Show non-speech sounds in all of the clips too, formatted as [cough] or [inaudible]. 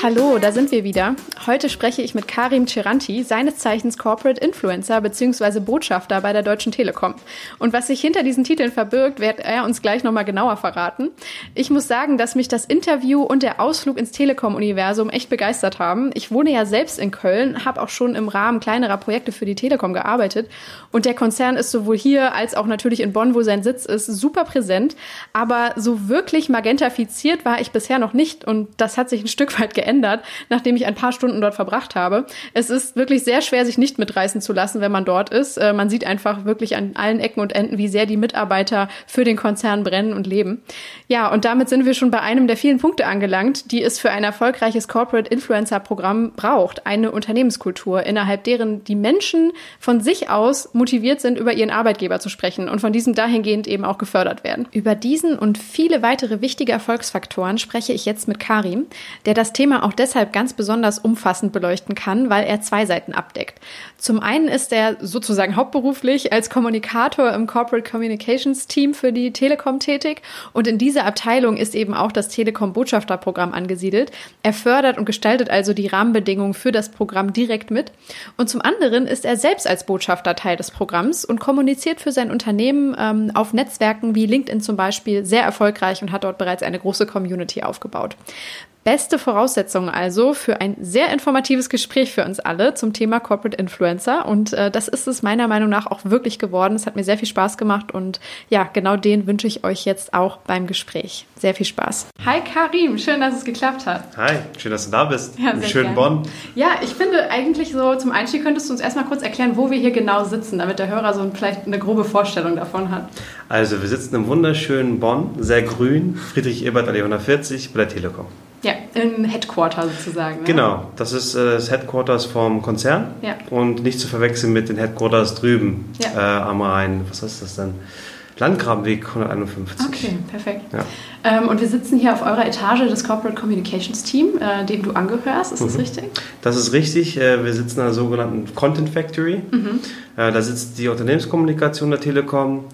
Hallo, da sind wir wieder. Heute spreche ich mit Karim Ceranti, seines Zeichens Corporate Influencer bzw. Botschafter bei der Deutschen Telekom. Und was sich hinter diesen Titeln verbirgt, wird er uns gleich nochmal genauer verraten. Ich muss sagen, dass mich das Interview und der Ausflug ins Telekom-Universum echt begeistert haben. Ich wohne ja selbst in Köln, habe auch schon im Rahmen kleinerer Projekte für die Telekom gearbeitet. Und der Konzern ist sowohl hier als auch natürlich in Bonn, wo sein Sitz ist, super präsent. Aber so wirklich magentafiziert war ich bisher noch nicht. Und das hat sich ein Stück weit geändert geändert, nachdem ich ein paar Stunden dort verbracht habe. Es ist wirklich sehr schwer, sich nicht mitreißen zu lassen, wenn man dort ist. Äh, man sieht einfach wirklich an allen Ecken und Enden, wie sehr die Mitarbeiter für den Konzern brennen und leben. Ja, und damit sind wir schon bei einem der vielen Punkte angelangt, die es für ein erfolgreiches Corporate Influencer Programm braucht. Eine Unternehmenskultur, innerhalb deren die Menschen von sich aus motiviert sind, über ihren Arbeitgeber zu sprechen und von diesem dahingehend eben auch gefördert werden. Über diesen und viele weitere wichtige Erfolgsfaktoren spreche ich jetzt mit Karim, der das Thema auch deshalb ganz besonders umfassend beleuchten kann, weil er zwei Seiten abdeckt. Zum einen ist er sozusagen hauptberuflich als Kommunikator im Corporate Communications Team für die Telekom tätig und in dieser Abteilung ist eben auch das Telekom Botschafterprogramm angesiedelt. Er fördert und gestaltet also die Rahmenbedingungen für das Programm direkt mit. Und zum anderen ist er selbst als Botschafter Teil des Programms und kommuniziert für sein Unternehmen ähm, auf Netzwerken wie LinkedIn zum Beispiel sehr erfolgreich und hat dort bereits eine große Community aufgebaut. Beste Voraussetzungen also für ein sehr informatives Gespräch für uns alle zum Thema Corporate Influencer. Und äh, das ist es meiner Meinung nach auch wirklich geworden. Es hat mir sehr viel Spaß gemacht und ja, genau den wünsche ich euch jetzt auch beim Gespräch. Sehr viel Spaß. Hi Karim, schön, dass es geklappt hat. Hi, schön, dass du da bist. Ja, Im schönen Bonn. Ja, ich finde eigentlich so zum Einstieg könntest du uns erstmal kurz erklären, wo wir hier genau sitzen, damit der Hörer so vielleicht eine grobe Vorstellung davon hat. Also, wir sitzen im wunderschönen Bonn, sehr grün, Friedrich-Ebert-Allee 140 bei der Telekom. Ja, im Headquarter sozusagen. Ne? Genau, das ist äh, das Headquarters vom Konzern ja. und nicht zu verwechseln mit den Headquarters drüben ja. äh, am Rhein. Was heißt das denn? Landgrabenweg 151. Okay, perfekt. Ja. Ähm, und wir sitzen hier auf eurer Etage des Corporate Communications Team, äh, dem du angehörst. Ist mhm. das richtig? Das ist richtig. Äh, wir sitzen in einer sogenannten Content Factory. Mhm. Äh, da sitzt die Unternehmenskommunikation der Telekom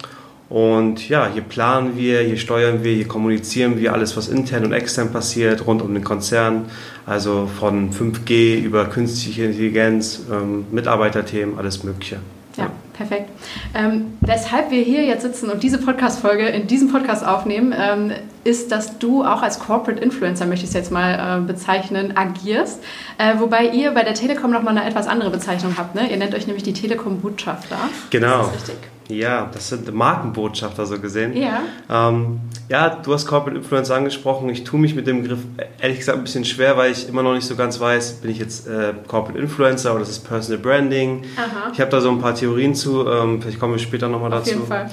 und ja, hier planen wir, hier steuern wir, hier kommunizieren wir alles, was intern und extern passiert, rund um den Konzern. Also von 5G über künstliche Intelligenz, ähm, Mitarbeiterthemen, alles Mögliche. Ja, perfekt. Ähm, weshalb wir hier jetzt sitzen und diese Podcast-Folge in diesem Podcast aufnehmen, ähm, ist, dass du auch als Corporate Influencer, möchte ich es jetzt mal äh, bezeichnen, agierst. Äh, wobei ihr bei der Telekom nochmal eine etwas andere Bezeichnung habt. Ne? Ihr nennt euch nämlich die Telekom-Botschafter. Genau. Ist das richtig? Ja, das sind Markenbotschafter so gesehen. Ja. Ähm, ja, du hast Corporate Influencer angesprochen. Ich tue mich mit dem Begriff ehrlich gesagt ein bisschen schwer, weil ich immer noch nicht so ganz weiß, bin ich jetzt äh, Corporate Influencer oder ist es Personal Branding? Aha. Ich habe da so ein paar Theorien zu. Ähm, vielleicht kommen wir später nochmal dazu. Auf jeden Fall.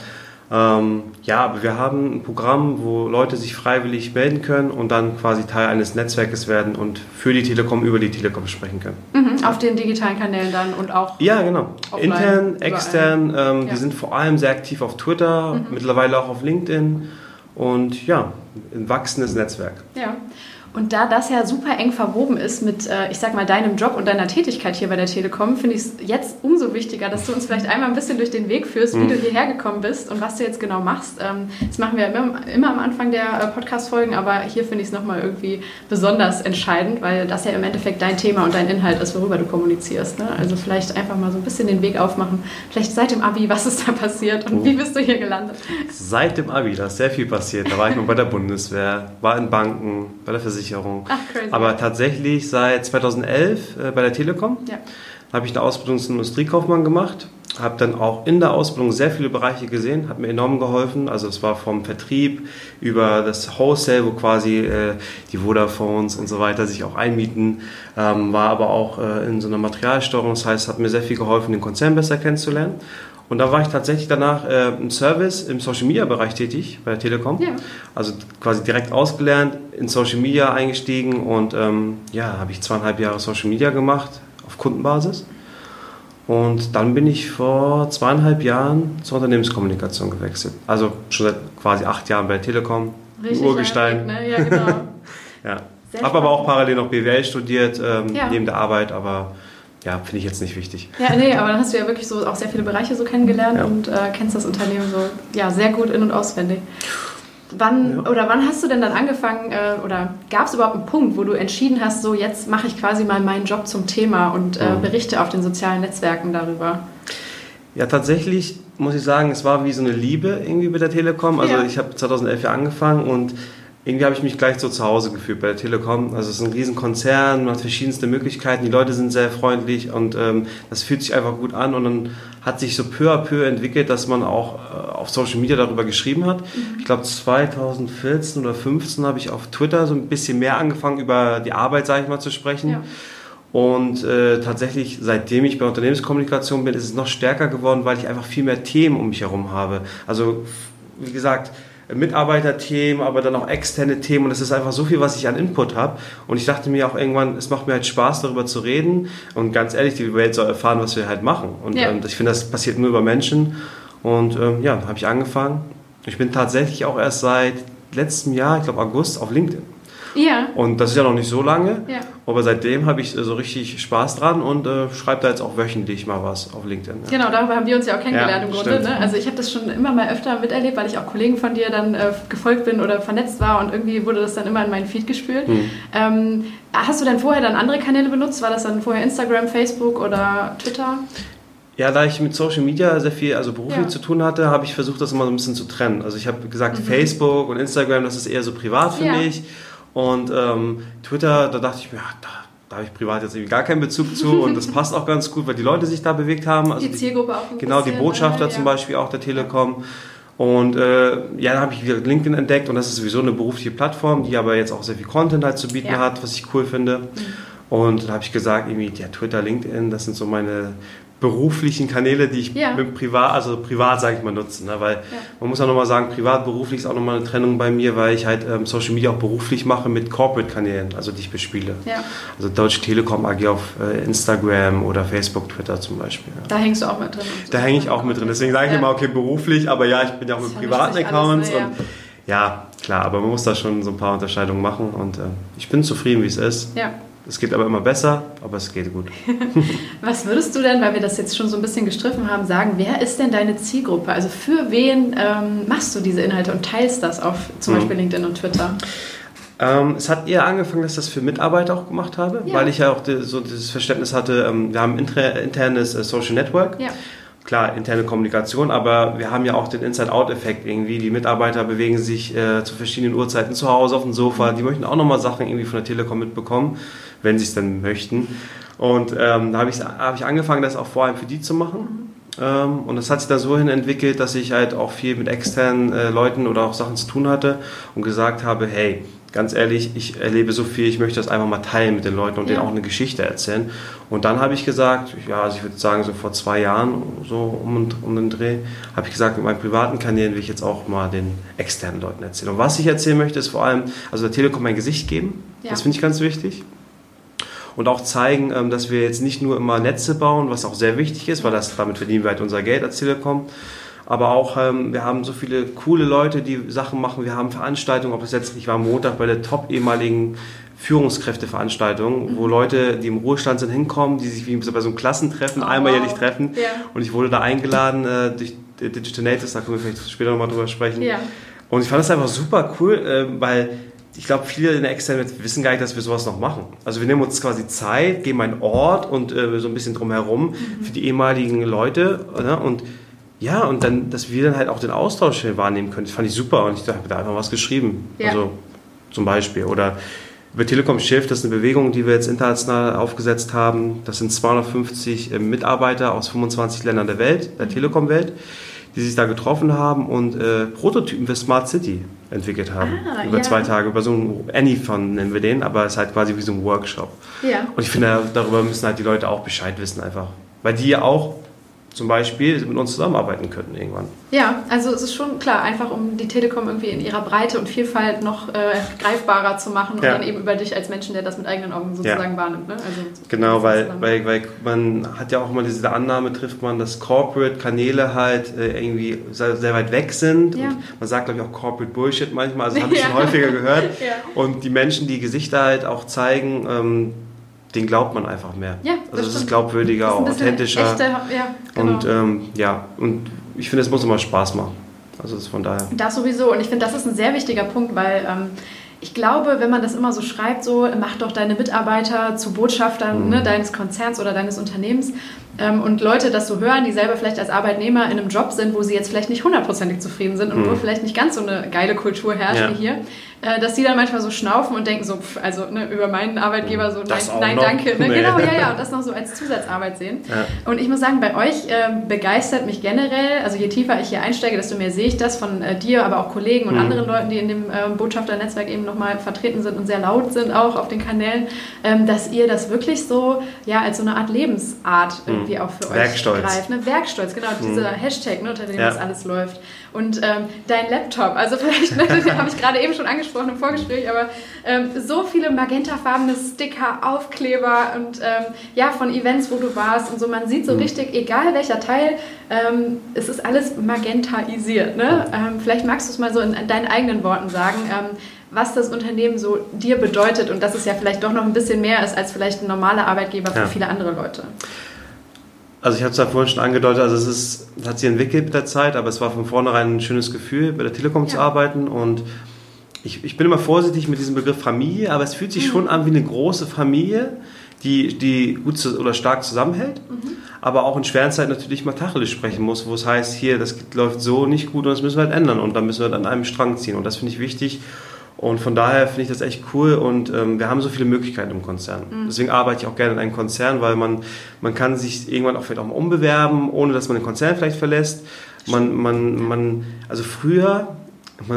Ähm, ja, aber wir haben ein Programm, wo Leute sich freiwillig melden können und dann quasi Teil eines Netzwerkes werden und für die Telekom über die Telekom sprechen können. Mhm, auf den digitalen Kanälen dann und auch. Ja, genau. Intern, extern. Ähm, ja. Wir sind vor allem sehr aktiv auf Twitter, mhm. mittlerweile auch auf LinkedIn und ja, ein wachsendes Netzwerk. Ja. Und da das ja super eng verwoben ist mit, äh, ich sag mal, deinem Job und deiner Tätigkeit hier bei der Telekom, finde ich es jetzt umso wichtiger, dass du uns vielleicht einmal ein bisschen durch den Weg führst, wie mhm. du hierher gekommen bist und was du jetzt genau machst. Ähm, das machen wir immer, immer am Anfang der äh, Podcast-Folgen, aber hier finde ich es nochmal irgendwie besonders entscheidend, weil das ja im Endeffekt dein Thema und dein Inhalt ist, worüber du kommunizierst. Ne? Also vielleicht einfach mal so ein bisschen den Weg aufmachen. Vielleicht seit dem Abi, was ist da passiert und oh. wie bist du hier gelandet? Seit dem Abi, da ist sehr viel passiert. Da war ich mal bei der Bundeswehr, war in Banken, bei der Versicherung. Versicherung. Ach, crazy. Aber tatsächlich seit 2011 äh, bei der Telekom ja. habe ich eine Ausbildung zum Industriekaufmann gemacht habe dann auch in der Ausbildung sehr viele Bereiche gesehen, hat mir enorm geholfen. Also es war vom Vertrieb über das Wholesale, wo quasi äh, die Vodafones und so weiter sich auch einmieten, ähm, war aber auch äh, in so einer Materialsteuerung. Das heißt, hat mir sehr viel geholfen, den Konzern besser kennenzulernen. Und da war ich tatsächlich danach äh, im Service im Social Media Bereich tätig bei der Telekom. Ja. Also quasi direkt ausgelernt, in Social Media eingestiegen und ähm, ja, habe ich zweieinhalb Jahre Social Media gemacht auf Kundenbasis. Und dann bin ich vor zweieinhalb Jahren zur Unternehmenskommunikation gewechselt. Also schon seit quasi acht Jahren bei der Telekom. Richtig Urgestein. Ne? Ja, genau. [laughs] ja. Habe aber auch parallel noch BWL studiert, ähm, ja. neben der Arbeit, aber ja, finde ich jetzt nicht wichtig. Ja, nee, aber dann hast du ja wirklich so auch sehr viele Bereiche so kennengelernt ja. und äh, kennst das Unternehmen so ja, sehr gut in- und auswendig. Wann ja. oder wann hast du denn dann angefangen äh, oder gab es überhaupt einen Punkt, wo du entschieden hast, so jetzt mache ich quasi mal meinen Job zum Thema und äh, mhm. berichte auf den sozialen Netzwerken darüber? Ja, tatsächlich muss ich sagen, es war wie so eine Liebe irgendwie mit der Telekom. Also ja. ich habe 2011 ja angefangen und irgendwie habe ich mich gleich so zu Hause gefühlt bei der Telekom. Also es ist ein Riesenkonzern, man hat verschiedenste Möglichkeiten, die Leute sind sehr freundlich und ähm, das fühlt sich einfach gut an und dann hat sich so peu à peu entwickelt, dass man auch äh, auf Social Media darüber geschrieben hat. Mhm. Ich glaube 2014 oder 2015 habe ich auf Twitter so ein bisschen mehr angefangen über die Arbeit, sage ich mal, zu sprechen. Ja. Und äh, tatsächlich, seitdem ich bei Unternehmenskommunikation bin, ist es noch stärker geworden, weil ich einfach viel mehr Themen um mich herum habe. Also wie gesagt, Mitarbeiterthemen, aber dann auch externe Themen und es ist einfach so viel, was ich an Input habe. Und ich dachte mir auch irgendwann, es macht mir halt Spaß, darüber zu reden und ganz ehrlich, die Welt soll erfahren, was wir halt machen. Und ja. ähm, ich finde, das passiert nur über Menschen. Und ähm, ja, habe ich angefangen. Ich bin tatsächlich auch erst seit letztem Jahr, ich glaube August, auf LinkedIn. Ja. Und das ist ja noch nicht so lange. Ja. Aber seitdem habe ich so richtig Spaß dran und äh, schreibe da jetzt auch wöchentlich mal was auf LinkedIn. Ja. Genau, darüber haben wir uns ja auch kennengelernt im Grunde. Ne? Also ich habe das schon immer mal öfter miterlebt, weil ich auch Kollegen von dir dann äh, gefolgt bin oder vernetzt war und irgendwie wurde das dann immer in meinen Feed gespült. Hm. Ähm, hast du denn vorher dann andere Kanäle benutzt? War das dann vorher Instagram, Facebook oder Twitter? Ja, da ich mit Social Media sehr viel, also beruflich ja. zu tun hatte, habe ich versucht, das immer so ein bisschen zu trennen. Also ich habe gesagt, mhm. Facebook und Instagram, das ist eher so privat für ja. mich. Und ähm, Twitter, da dachte ich mir, ja, da, da habe ich privat jetzt irgendwie gar keinen Bezug zu [laughs] und das passt auch ganz gut, weil die Leute sich da bewegt haben. Also die Zielgruppe auch Genau, die Botschafter äh, ja. zum Beispiel auch der Telekom. Und äh, ja, dann habe ich wieder LinkedIn entdeckt und das ist sowieso eine berufliche Plattform, die aber jetzt auch sehr viel Content halt zu bieten ja. hat, was ich cool finde. Mhm. Und dann habe ich gesagt, irgendwie, ja, Twitter, LinkedIn, das sind so meine beruflichen Kanäle, die ich ja. mit privat, also privat sage ich mal nutze, ne? weil ja. man muss auch nochmal sagen, privat, beruflich ist auch nochmal eine Trennung bei mir, weil ich halt ähm, Social Media auch beruflich mache mit Corporate-Kanälen, also die ich bespiele. Ja. Also Deutsche Telekom AG auf äh, Instagram oder Facebook, Twitter zum Beispiel. Da hängst du auch mit drin. Da hänge ich auch mit drin, deswegen sage ich immer, okay, beruflich, aber ja, ich bin ja auch mit privaten Accounts alles, ne, und ja, klar, aber man muss da schon so ein paar Unterscheidungen machen und äh, ich bin zufrieden, wie es ist. Ja. Es geht aber immer besser, aber es geht gut. [laughs] Was würdest du denn, weil wir das jetzt schon so ein bisschen gestriffen haben, sagen, wer ist denn deine Zielgruppe? Also für wen ähm, machst du diese Inhalte und teilst das auf zum mhm. Beispiel LinkedIn und Twitter? Ähm, es hat eher angefangen, dass ich das für Mitarbeiter auch gemacht habe, ja. weil ich ja auch die, so dieses Verständnis hatte, ähm, wir haben ein internes äh, Social Network. Ja klar, interne Kommunikation, aber wir haben ja auch den Inside-Out-Effekt irgendwie. Die Mitarbeiter bewegen sich äh, zu verschiedenen Uhrzeiten zu Hause auf dem Sofa. Die möchten auch nochmal Sachen irgendwie von der Telekom mitbekommen wenn sie es dann möchten. Und ähm, da habe ich, hab ich angefangen, das auch vor allem für die zu machen. Ähm, und das hat sich dann so hin entwickelt, dass ich halt auch viel mit externen äh, Leuten oder auch Sachen zu tun hatte und gesagt habe, hey, ganz ehrlich, ich erlebe so viel, ich möchte das einfach mal teilen mit den Leuten und ja. denen auch eine Geschichte erzählen. Und dann habe ich gesagt, ja, also ich würde sagen, so vor zwei Jahren, so um, um den Dreh, habe ich gesagt, mit meinen privaten Kanälen will ich jetzt auch mal den externen Leuten erzählen. Und was ich erzählen möchte, ist vor allem, also der Telekom ein Gesicht geben. Ja. Das finde ich ganz wichtig und auch zeigen, ähm, dass wir jetzt nicht nur immer Netze bauen, was auch sehr wichtig ist, weil das, damit verdienen wir halt unser Geld als Telekom. Aber auch, ähm, wir haben so viele coole Leute, die Sachen machen. Wir haben Veranstaltungen, ob das jetzt, ich war am Montag bei der top ehemaligen Führungskräfteveranstaltung, mhm. wo Leute, die im Ruhestand sind, hinkommen, die sich wie bei so einem Klassentreffen oh, einmal jährlich treffen. Ja. Und ich wurde da eingeladen äh, durch Digital Natives, da können wir vielleicht später nochmal drüber sprechen. Ja. Und ich fand das einfach super cool, äh, weil ich glaube, viele in der externen wissen gar nicht, dass wir sowas noch machen. Also wir nehmen uns quasi Zeit, geben einen Ort und äh, so ein bisschen drumherum mhm. für die ehemaligen Leute. Ne? Und ja, und dann, dass wir dann halt auch den Austausch wahrnehmen können, das fand ich super. Und ich habe da einfach was geschrieben. Ja. Also zum Beispiel. Oder über Telekom Shift, das ist eine Bewegung, die wir jetzt international aufgesetzt haben. Das sind 250 äh, Mitarbeiter aus 25 Ländern der Welt, der Telekom-Welt, die sich da getroffen haben und äh, Prototypen für Smart City entwickelt haben. Ah, über ja. zwei Tage, über so ein Anython nennen wir den, aber es ist halt quasi wie so ein Workshop. Ja. Und ich finde, darüber müssen halt die Leute auch Bescheid wissen einfach. Weil die ja auch zum Beispiel mit uns zusammenarbeiten könnten irgendwann. Ja, also es ist schon klar, einfach um die Telekom irgendwie in ihrer Breite und Vielfalt noch äh, greifbarer zu machen und dann eben über dich als Menschen, der das mit eigenen Augen sozusagen ja. wahrnimmt. Ne? Also, genau, weil, weil, weil man hat ja auch immer diese Annahme, trifft man, dass Corporate-Kanäle halt äh, irgendwie sehr, sehr, weit weg sind. Ja. man sagt, glaube ich, auch Corporate Bullshit manchmal, also das habe ich [laughs] schon häufiger gehört. Und die Menschen, die Gesichter halt auch zeigen, ähm, den glaubt man einfach mehr. Ja, also es ist glaubwürdiger, ist authentischer. Echte, ja, genau. Und ähm, ja, und ich finde, es muss immer Spaß machen. Also das von daher. Das sowieso. Und ich finde, das ist ein sehr wichtiger Punkt, weil ähm, ich glaube, wenn man das immer so schreibt, so mach doch deine Mitarbeiter zu Botschaftern mhm. ne, deines Konzerns oder deines Unternehmens, und Leute das so hören, die selber vielleicht als Arbeitnehmer in einem Job sind, wo sie jetzt vielleicht nicht hundertprozentig zufrieden sind und mhm. wo vielleicht nicht ganz so eine geile Kultur herrscht ja. wie hier, äh, dass die dann manchmal so schnaufen und denken so, pff, also ne, über meinen Arbeitgeber so, das nein, nein danke. Ne? [laughs] Genau, ja, ja, und das noch so als Zusatzarbeit sehen. Ja. Und ich muss sagen, bei euch äh, begeistert mich generell, also je tiefer ich hier einsteige, desto mehr sehe ich das von äh, dir, aber auch Kollegen und mhm. anderen Leuten, die in dem ähm, Botschafternetzwerk eben nochmal vertreten sind und sehr laut sind auch auf den Kanälen, ähm, dass ihr das wirklich so, ja, als so eine Art Lebensart mhm irgendwie auch für euch Werkstolz. greift. Ne? Werkstolz, genau, mhm. dieser Hashtag, ne, unter dem ja. das alles läuft. Und ähm, dein Laptop, also [laughs] vielleicht, ne, den habe ich gerade eben schon angesprochen im Vorgespräch, aber ähm, so viele magentafarbene Sticker, Aufkleber und ähm, ja, von Events, wo du warst und so, man sieht so mhm. richtig, egal welcher Teil, ähm, es ist alles magentaisiert. Ne? Ähm, vielleicht magst du es mal so in, in deinen eigenen Worten sagen ähm, was das Unternehmen so dir bedeutet und dass es ja vielleicht doch noch ein bisschen mehr ist als vielleicht ein normaler Arbeitgeber für ja. viele andere Leute. Also ich habe es ja vorhin schon angedeutet, also es ist, es hat sich entwickelt mit der Zeit, aber es war von vornherein ein schönes Gefühl, bei der Telekom ja. zu arbeiten und ich, ich bin immer vorsichtig mit diesem Begriff Familie, aber es fühlt sich mhm. schon an wie eine große Familie, die, die gut zu, oder stark zusammenhält, mhm. aber auch in schweren Zeiten natürlich mal Tacheles sprechen muss, wo es heißt, hier, das läuft so nicht gut und das müssen wir halt ändern und dann müssen wir an einem Strang ziehen und das finde ich wichtig und von daher finde ich das echt cool und ähm, wir haben so viele Möglichkeiten im Konzern. Mhm. Deswegen arbeite ich auch gerne in einem Konzern, weil man, man kann sich irgendwann auch vielleicht auch mal umbewerben, ohne dass man den Konzern vielleicht verlässt. Man, man, man, also früher,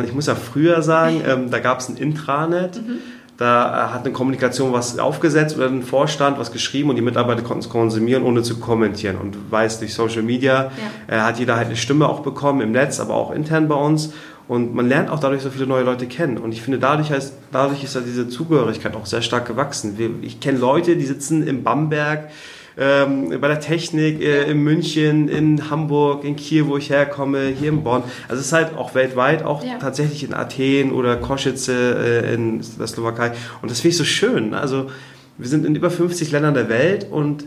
ich muss ja früher sagen, ähm, da gab es ein Intranet. Mhm. Da hat eine Kommunikation was aufgesetzt oder ein Vorstand was geschrieben und die Mitarbeiter konnten es konsumieren, ohne zu kommentieren. Und weiß durch Social Media ja. äh, hat jeder halt eine Stimme auch bekommen im Netz, aber auch intern bei uns. Und man lernt auch dadurch so viele neue Leute kennen. Und ich finde, dadurch, heißt, dadurch ist ja diese Zugehörigkeit auch sehr stark gewachsen. Ich kenne Leute, die sitzen in Bamberg, ähm, bei der Technik, äh, in München, in Hamburg, in Kiel, wo ich herkomme, hier in Bonn. Also es ist halt auch weltweit, auch ja. tatsächlich in Athen oder Kosice äh, in der Slowakei. Und das finde ich so schön. Also wir sind in über 50 Ländern der Welt und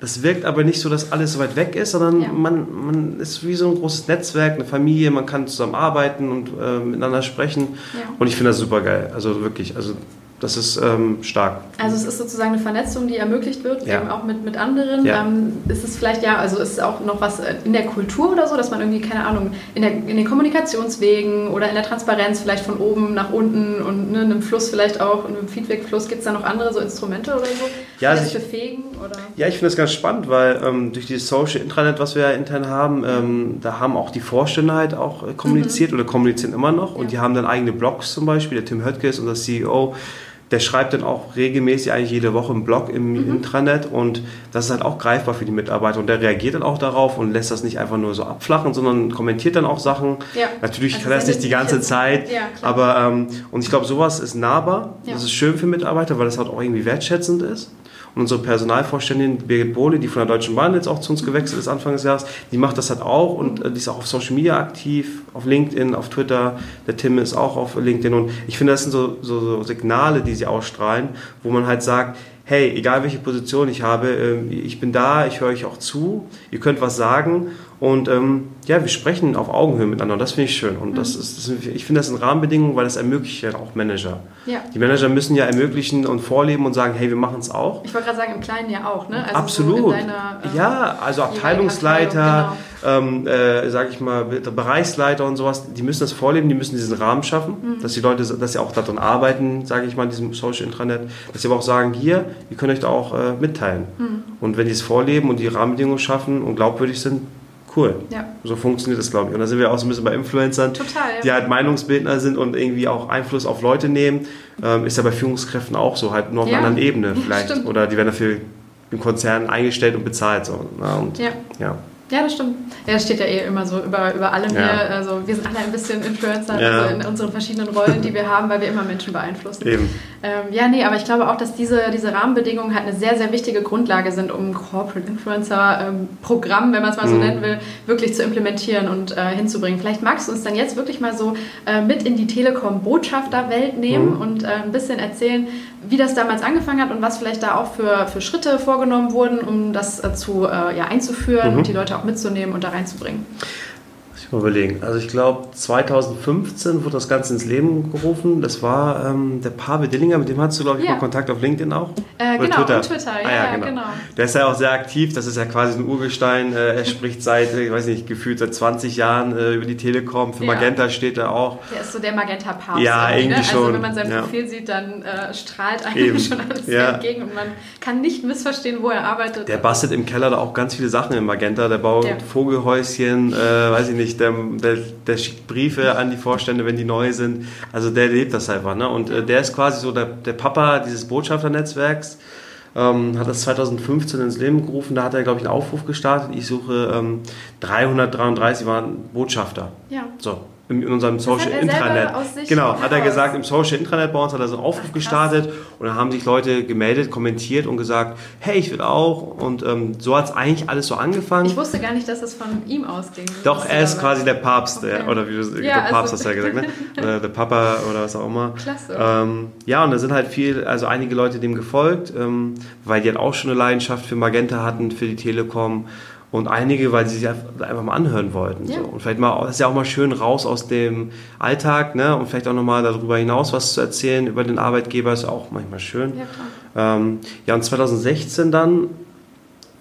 das wirkt aber nicht so, dass alles so weit weg ist, sondern ja. man, man ist wie so ein großes Netzwerk, eine Familie, man kann zusammen arbeiten und äh, miteinander sprechen. Ja. Und ich finde das super geil. Also wirklich, also das ist ähm, stark. Also es ist sozusagen eine Vernetzung, die ermöglicht wird, ja. eben auch mit, mit anderen. Ja. Ähm, ist es vielleicht ja, also ist es auch noch was in der Kultur oder so, dass man irgendwie, keine Ahnung, in, der, in den Kommunikationswegen oder in der Transparenz vielleicht von oben nach unten und ne, einem Fluss vielleicht auch, in einem Feedback-Fluss, gibt es da noch andere so Instrumente oder so? Ja, also ich, befähigen? Oder? Ja, ich finde das ganz spannend, weil ähm, durch dieses Social Intranet, was wir ja intern haben, ähm, da haben auch die Vorstände halt auch äh, kommuniziert mhm. oder kommunizieren immer noch und die haben dann eigene Blogs zum Beispiel, der Tim Höttges, unser CEO, der schreibt dann auch regelmäßig, eigentlich jede Woche einen Blog im mhm. Intranet und das ist halt auch greifbar für die Mitarbeiter und der reagiert dann auch darauf und lässt das nicht einfach nur so abflachen, sondern kommentiert dann auch Sachen. Ja. Natürlich also kann er das nicht die ganze Zeit, ja, aber ähm, und ich glaube, sowas ist nahbar, ja. das ist schön für Mitarbeiter, weil das halt auch irgendwie wertschätzend ist. Und unsere Personalvorständin Birgit Bohle, die von der Deutschen Bahn jetzt auch zu uns gewechselt ist Anfang des Jahres, die macht das halt auch und äh, die ist auch auf Social Media aktiv, auf LinkedIn, auf Twitter. Der Tim ist auch auf LinkedIn und ich finde, das sind so, so, so Signale, die sie ausstrahlen, wo man halt sagt, hey, egal welche Position ich habe, ähm, ich bin da, ich höre euch auch zu, ihr könnt was sagen und ähm, ja, wir sprechen auf Augenhöhe miteinander. Das finde ich schön. Und mhm. das ist, das, ich finde das eine Rahmenbedingung, weil das ermöglicht ja auch Manager. Ja. Die Manager müssen ja ermöglichen und vorleben und sagen, hey, wir machen es auch. Ich wollte gerade sagen, im Kleinen ja auch, ne? Also Absolut. So deiner, ähm, ja, also Abteilungsleiter, ähm, äh, sage ich mal, Bereichsleiter und sowas, die müssen das vorleben, die müssen diesen Rahmen schaffen, mhm. dass die Leute, dass sie auch daran arbeiten, sage ich mal, in diesem Social Intranet, dass sie aber auch sagen, hier, ihr könnt euch da auch äh, mitteilen. Mhm. Und wenn die es vorleben und die Rahmenbedingungen schaffen und glaubwürdig sind, cool. Ja. So funktioniert das, glaube ich. Und da sind wir auch so ein bisschen bei Influencern, Total, ja. die halt Meinungsbildner sind und irgendwie auch Einfluss auf Leute nehmen. Ähm, ist ja bei Führungskräften auch so, halt nur auf einer anderen Ebene [laughs] vielleicht. Ja, Oder die werden dafür im Konzern eingestellt und bezahlt. So. Ne? und, ja. Ja. Das stimmt. Ja, das steht ja eh immer so über, über allem ja. hier. Also wir sind alle ein bisschen Influencer ja. also in unseren verschiedenen Rollen, die wir haben, weil wir immer Menschen beeinflussen. Eben. Ähm, ja, nee, aber ich glaube auch, dass diese, diese Rahmenbedingungen halt eine sehr, sehr wichtige Grundlage sind, um ein Corporate Influencer-Programm, ähm, wenn man es mal so mhm. nennen will, wirklich zu implementieren und äh, hinzubringen. Vielleicht magst du uns dann jetzt wirklich mal so äh, mit in die Telekom-Botschafter-Welt nehmen mhm. und äh, ein bisschen erzählen, wie das damals angefangen hat und was vielleicht da auch für, für Schritte vorgenommen wurden, um das äh, zu, äh, ja, einzuführen mhm. und die Leute auch mitzunehmen und da reinzubringen. Mal überlegen. Also ich glaube 2015 wurde das Ganze ins Leben gerufen. Das war ähm, der Pavel Dillinger, mit dem hattest du glaube ich ja. mal Kontakt auf LinkedIn auch. Äh, genau, Twitter. Twitter. Ah, ja, genau. genau. Der ist ja auch sehr aktiv. Das ist ja quasi ein Urgestein. Äh, er spricht seit, ich weiß nicht, gefühlt seit 20 Jahren äh, über die Telekom. Für Magenta steht er auch. Der ist so der Magenta-Papst. Ja, irgendwie ne? schon. Also wenn man sein Profil sieht, dann äh, strahlt eigentlich Eben. [laughs] schon alles entgegen und man kann nicht missverstehen, wo er arbeitet. Der bastelt im Keller da auch ganz viele Sachen im Magenta. Der baut Vogelhäuschen, äh, weiß ich nicht, der, der der schickt Briefe an die Vorstände, wenn die neu sind. Also der lebt das einfach. Ne? Und äh, der ist quasi so der, der Papa dieses Botschafternetzwerks. Ähm, hat das 2015 ins Leben gerufen. Da hat er, glaube ich, einen Aufruf gestartet. Ich suche ähm, 333 waren Botschafter. Ja. So, in unserem Social Intranet. Genau, hat er gesagt, im Social Intranet bei uns hat er so einen Aufruf gestartet und dann haben sich Leute gemeldet, kommentiert und gesagt, hey, ich will auch. Und ähm, so hat es eigentlich alles so angefangen. Ich wusste gar nicht, dass das von ihm ausging. Doch, er ist quasi der Papst, okay. der, oder wie du, ja, der Papst also hast du ja gesagt, ne? [laughs] der Papa oder was auch immer. Klasse. Ähm, ja, und da sind halt viel, also einige Leute dem gefolgt, ähm, weil die halt auch schon eine Leidenschaft für Magenta hatten, für die Telekom und einige, weil sie sich einfach mal anhören wollten. Ja. So. Und vielleicht mal, das ist ja auch mal schön raus aus dem Alltag, ne? Und vielleicht auch nochmal darüber hinaus was zu erzählen über den Arbeitgeber ist auch manchmal schön. Ja. Ähm, ja und 2016 dann,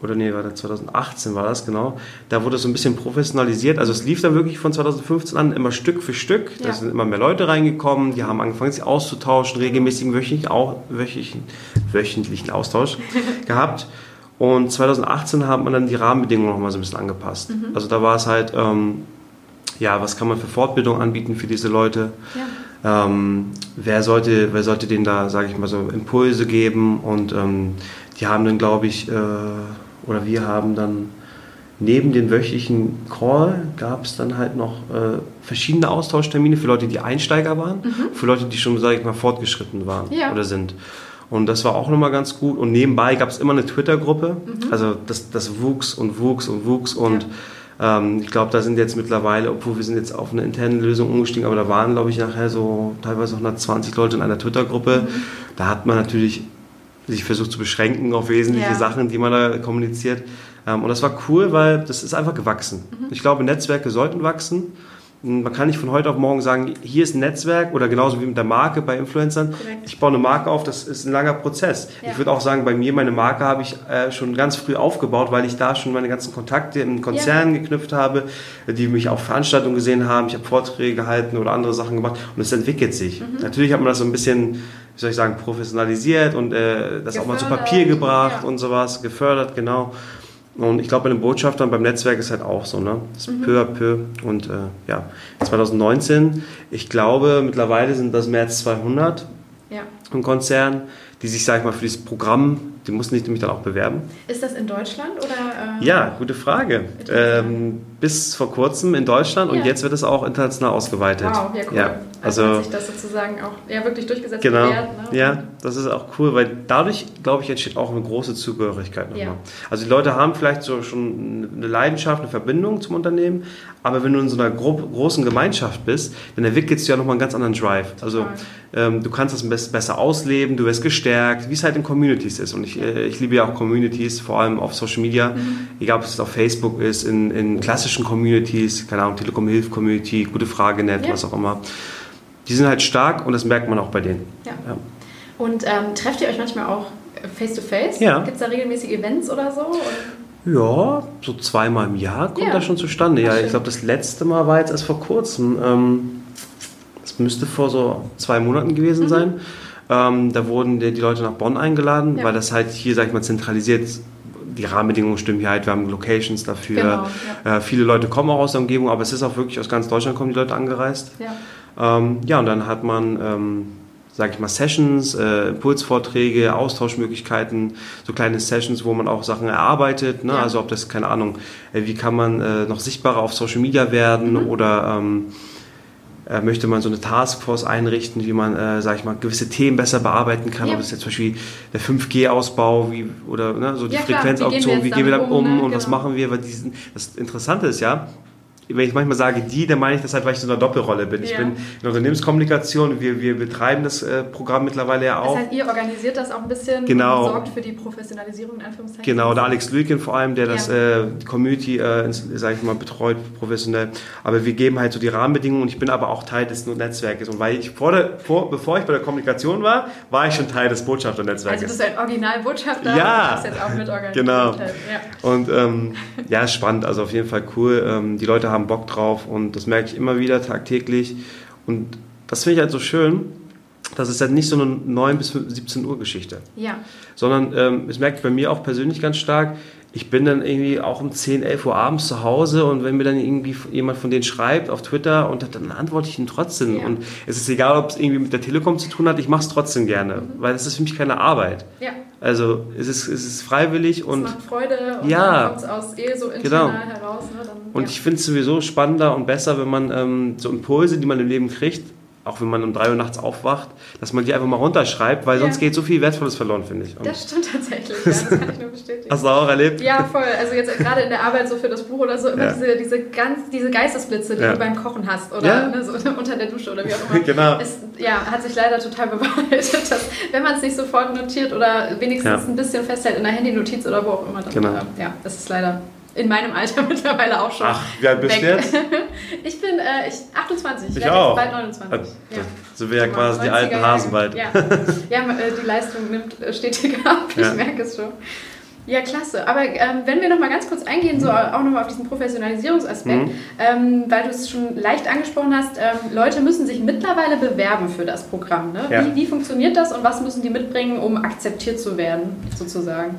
oder nee, war das 2018 war das, genau, da wurde es so ein bisschen professionalisiert. Also es lief dann wirklich von 2015 an immer Stück für Stück. Ja. Da sind immer mehr Leute reingekommen, die haben angefangen, sich auszutauschen, regelmäßigen wöchentlichen, wöchentlichen, wöchentlichen Austausch [laughs] gehabt. Und 2018 hat man dann die Rahmenbedingungen noch mal so ein bisschen angepasst. Mhm. Also da war es halt, ähm, ja, was kann man für Fortbildung anbieten für diese Leute? Ja. Ähm, wer, sollte, wer sollte denen da, sage ich mal so, Impulse geben? Und ähm, die haben dann, glaube ich, äh, oder wir haben dann neben den wöchentlichen Call gab es dann halt noch äh, verschiedene Austauschtermine für Leute, die Einsteiger waren, mhm. für Leute, die schon, sage ich mal, fortgeschritten waren ja. oder sind. Und das war auch nochmal ganz gut. Und nebenbei gab es immer eine Twitter-Gruppe. Mhm. Also das, das wuchs und wuchs und wuchs. Und ja. ähm, ich glaube, da sind jetzt mittlerweile, obwohl wir sind jetzt auf eine interne Lösung umgestiegen, aber da waren, glaube ich, nachher so teilweise 120 Leute in einer Twitter-Gruppe. Mhm. Da hat man natürlich sich versucht zu beschränken auf wesentliche ja. Sachen, die man da kommuniziert. Ähm, und das war cool, weil das ist einfach gewachsen. Mhm. Ich glaube, Netzwerke sollten wachsen. Man kann nicht von heute auf morgen sagen, hier ist ein Netzwerk oder genauso wie mit der Marke bei Influencern. Korrekt. Ich baue eine Marke auf, das ist ein langer Prozess. Ja. Ich würde auch sagen, bei mir, meine Marke habe ich äh, schon ganz früh aufgebaut, weil ich da schon meine ganzen Kontakte im Konzern ja. geknüpft habe, die mich auf Veranstaltungen gesehen haben. Ich habe Vorträge gehalten oder andere Sachen gemacht und es entwickelt sich. Mhm. Natürlich hat man das so ein bisschen, wie soll ich sagen, professionalisiert und äh, das gefördert. auch mal zu Papier gebracht ja. und sowas, gefördert, genau. Und ich glaube, bei den Botschaftern beim Netzwerk ist halt auch so, ne? Das ist mhm. peu à peu. Und äh, ja, 2019, ich glaube, mittlerweile sind das mehr als 200 ja. im Konzern, die sich, sag ich mal, für dieses Programm die mussten sich nämlich dann auch bewerben. Ist das in Deutschland oder? Äh ja, gute Frage. Ähm, bis vor kurzem in Deutschland ja. und jetzt wird es auch international ausgeweitet. Wow, ja cool. Ja, also, also hat sich das sozusagen auch ja, wirklich durchgesetzt. Genau. Bewährt, ne? Ja, das ist auch cool, weil dadurch, glaube ich, entsteht auch eine große Zugehörigkeit nochmal. Ja. Also die Leute haben vielleicht so schon eine Leidenschaft, eine Verbindung zum Unternehmen, aber wenn du in so einer gro großen Gemeinschaft bist, dann entwickelst du ja nochmal einen ganz anderen Drive. Also ähm, du kannst das besser ausleben, du wirst gestärkt, wie es halt in Communities ist. Und ich äh, ich, liebe ja auch Communities, vor allem auf Social Media, mhm. egal ob es auf Facebook ist, in, in klassischen Communities, keine Ahnung, Telekom Hilf Community, gute Frage, net, ja. was auch immer. Die sind halt stark und das merkt man auch bei denen. Ja. ja. Und ähm, trefft ihr euch manchmal auch face to face? Ja. Gibt es da regelmäßige Events oder so? Ja, so zweimal im Jahr kommt ja. das schon zustande. Ja, ich glaube, das letzte Mal war jetzt erst vor kurzem. Ähm, das müsste vor so zwei Monaten gewesen mhm. sein. Ähm, da wurden die, die, Leute nach Bonn eingeladen, ja. weil das halt hier, sag ich mal, zentralisiert die Rahmenbedingungen stimmen hier halt, wir haben Locations dafür. Genau, ja. äh, viele Leute kommen auch aus der Umgebung, aber es ist auch wirklich aus ganz Deutschland kommen die Leute angereist. Ja, ähm, ja und dann hat man, ähm, sage ich mal, Sessions, äh, Impulsvorträge, Austauschmöglichkeiten, so kleine Sessions, wo man auch Sachen erarbeitet. Ne? Ja. Also ob das, keine Ahnung, äh, wie kann man äh, noch sichtbarer auf Social Media werden mhm. oder ähm, äh, möchte man so eine Taskforce einrichten, wie man, äh, sage ich mal, gewisse Themen besser bearbeiten kann. Ja. Ob es jetzt zum Beispiel der 5G-Ausbau wie, oder ne, so die ja, Frequenzauktion, wie gehen wir damit um, um ne? und genau. was machen wir? Weil diesen, das Interessante ist ja, wenn ich manchmal sage die, dann meine ich das halt, weil ich so in einer Doppelrolle bin. Ja. Ich bin in Unternehmenskommunikation, wir, wir betreiben das äh, Programm mittlerweile ja auch. Das heißt, ihr organisiert das auch ein bisschen genau. und sorgt für die Professionalisierung in Anführungszeichen. Genau, der Alex Lüken vor allem, der ja. das äh, Community, äh, sage ich mal, betreut professionell. Aber wir geben halt so die Rahmenbedingungen und ich bin aber auch Teil des Netzwerkes. Und weil ich vor der, vor, bevor ich bei der Kommunikation war, war ich schon Teil des Botschafternetzwerkes. Also du bist ein Originalbotschafter ja. und hast jetzt auch mitorganisiert. Genau. Ja. Und ähm, ja, spannend, also auf jeden Fall cool. Ähm, die Leute haben Bock drauf und das merke ich immer wieder tagtäglich. Und das finde ich halt so schön, das ist halt nicht so eine 9 bis 17 Uhr Geschichte. Ja. Sondern ähm, das merke ich bei mir auch persönlich ganz stark. Ich bin dann irgendwie auch um 10, 11 Uhr abends zu Hause und wenn mir dann irgendwie jemand von denen schreibt auf Twitter und dann antworte ich ihm trotzdem. Ja. Und es ist egal, ob es irgendwie mit der Telekom zu tun hat, ich mache es trotzdem gerne, mhm. weil es ist für mich keine Arbeit. Ja. Also es ist, es ist freiwillig und. Es macht Freude und ja, kommt es aus eh so internal genau. heraus. Ne? Dann, und ja. ich finde es sowieso spannender und besser, wenn man ähm, so Impulse, die man im Leben kriegt, auch wenn man um 3 Uhr nachts aufwacht, dass man die einfach mal runterschreibt, weil ja. sonst geht so viel Wertvolles verloren, finde ich. Und das stimmt tatsächlich, ja, das [laughs] kann ich nur bestätigen. Hast du auch erlebt? Ja, voll. Also jetzt gerade in der Arbeit so für das Buch oder so, immer ja. diese, diese, ganz, diese Geistesblitze, die du beim Kochen hast oder ne, so [laughs] unter der Dusche oder wie auch [laughs] immer. genau. Es, ja, hat sich leider total bewahrheitet, dass wenn man es nicht sofort notiert oder wenigstens ein bisschen festhält in der Handynotiz oder wo auch immer, dann genau. ja, das ist leider in meinem Alter [laughs] mittlerweile auch schon. Ach, wie alt bist du jetzt? [laughs] ich bin äh, ich, 28. Ich, ich auch. bald 29. Also, ja. So wäre ja quasi die alten Hasen bald. Ja, [laughs] ja äh, die Leistung nimmt äh, stetig ab, ich ja. merke es schon. Ja, klasse. Aber ähm, wenn wir noch mal ganz kurz eingehen, so auch noch mal auf diesen Professionalisierungsaspekt, mhm. ähm, weil du es schon leicht angesprochen hast, ähm, Leute müssen sich mittlerweile bewerben für das Programm. Ne? Ja. Wie, wie funktioniert das und was müssen die mitbringen, um akzeptiert zu werden, sozusagen?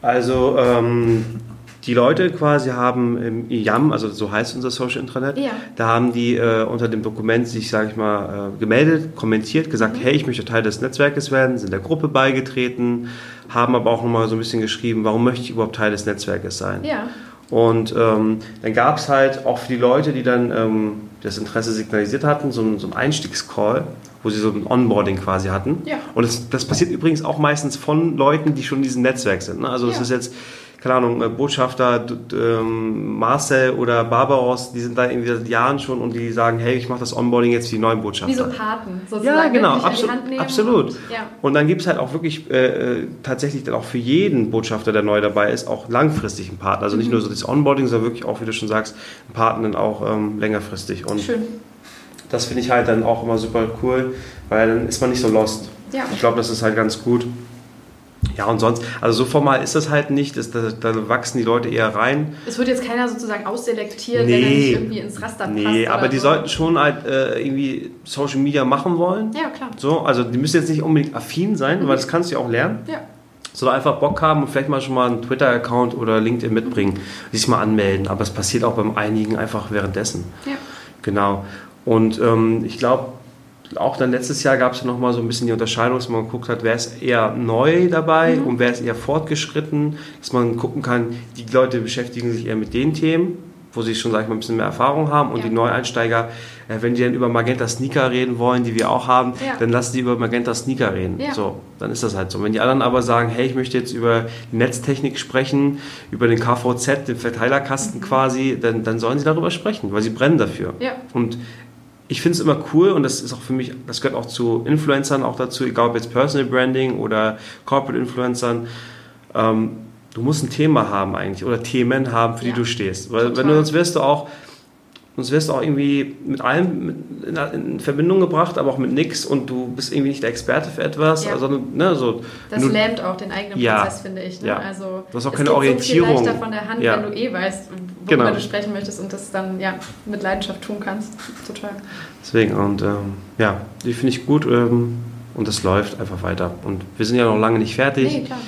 Also ähm, die Leute quasi haben im IAM, also so heißt unser Social Intranet, ja. da haben die äh, unter dem Dokument sich, sage ich mal, äh, gemeldet, kommentiert, gesagt, mhm. hey, ich möchte Teil des Netzwerkes werden, sind der Gruppe beigetreten, haben aber auch nochmal so ein bisschen geschrieben, warum möchte ich überhaupt Teil des Netzwerkes sein. Ja. Und ähm, dann gab es halt auch für die Leute, die dann ähm, das Interesse signalisiert hatten, so, so einen Einstiegscall, wo sie so ein Onboarding quasi hatten. Ja. Und das, das passiert übrigens auch meistens von Leuten, die schon in diesem Netzwerk sind. Ne? Also es ja. ist jetzt keine Ahnung, äh, Botschafter ähm, Marcel oder Barbaros, die sind da irgendwie seit Jahren schon und die sagen, hey, ich mache das Onboarding jetzt für die neuen Botschafter. Wie so Paten, sozusagen. Ja, genau, absolut. absolut. Und, ja. und dann gibt es halt auch wirklich äh, äh, tatsächlich dann auch für jeden Botschafter, der neu dabei ist, auch langfristig einen Partner. Also nicht mhm. nur so das Onboarding, sondern wirklich auch, wie du schon sagst, einen Partner auch ähm, längerfristig. Und Schön. Das finde ich halt dann auch immer super cool, weil dann ist man nicht so lost. Ja. Ich glaube, das ist halt ganz gut. Ja, und sonst, also so formal ist das halt nicht, das, da, da, wachsen die Leute eher rein. Es wird jetzt keiner sozusagen ausselektiert, nee, wenn er nicht irgendwie ins Raster nee, passt. Nee, aber die so. sollten schon halt äh, irgendwie Social Media machen wollen. Ja, klar. So, also die müssen jetzt nicht unbedingt affin sein, mhm. weil das kannst du ja auch lernen. Ja. Sondern einfach Bock haben und vielleicht mal schon mal einen Twitter-Account oder LinkedIn mitbringen, mhm. sich mal anmelden. Aber es passiert auch beim einigen einfach währenddessen. Ja. Genau. Und ähm, ich glaube, auch dann letztes Jahr gab es ja nochmal so ein bisschen die Unterscheidung, dass man geguckt hat, wer ist eher neu dabei mhm. und wer ist eher fortgeschritten, dass man gucken kann, die Leute beschäftigen sich eher mit den Themen, wo sie schon, sag ich mal, ein bisschen mehr Erfahrung haben und ja. die Neueinsteiger, äh, wenn die dann über Magenta Sneaker reden wollen, die wir auch haben, ja. dann lassen die über Magenta Sneaker reden. Ja. So, dann ist das halt so. Wenn die anderen aber sagen, hey, ich möchte jetzt über die Netztechnik sprechen, über den KVZ, den Verteilerkasten mhm. quasi, dann, dann sollen sie darüber sprechen, weil sie brennen dafür. Und ich finde es immer cool und das ist auch für mich, das gehört auch zu Influencern auch dazu, egal ob jetzt Personal Branding oder Corporate Influencern. Ähm, du musst ein Thema haben eigentlich oder Themen haben, für ja, die du stehst. Weil total. wenn du sonst wirst du auch, sonst wirst du auch irgendwie mit allem in, in, Verbindung gebracht, aber auch mit nichts und du bist irgendwie nicht der Experte für etwas. Ja. Also, ne, so, das lähmt auch den eigenen ja, Prozess, finde ich. Ne? Ja. Also, du hast auch keine Orientierung. So viel von der Hand, ja. wenn du eh weißt, worüber genau. du sprechen möchtest und das dann ja, mit Leidenschaft tun kannst. Total. Deswegen, und ähm, ja, die finde ich gut ähm, und das läuft einfach weiter. Und wir sind ja noch lange nicht fertig. Nee, klar.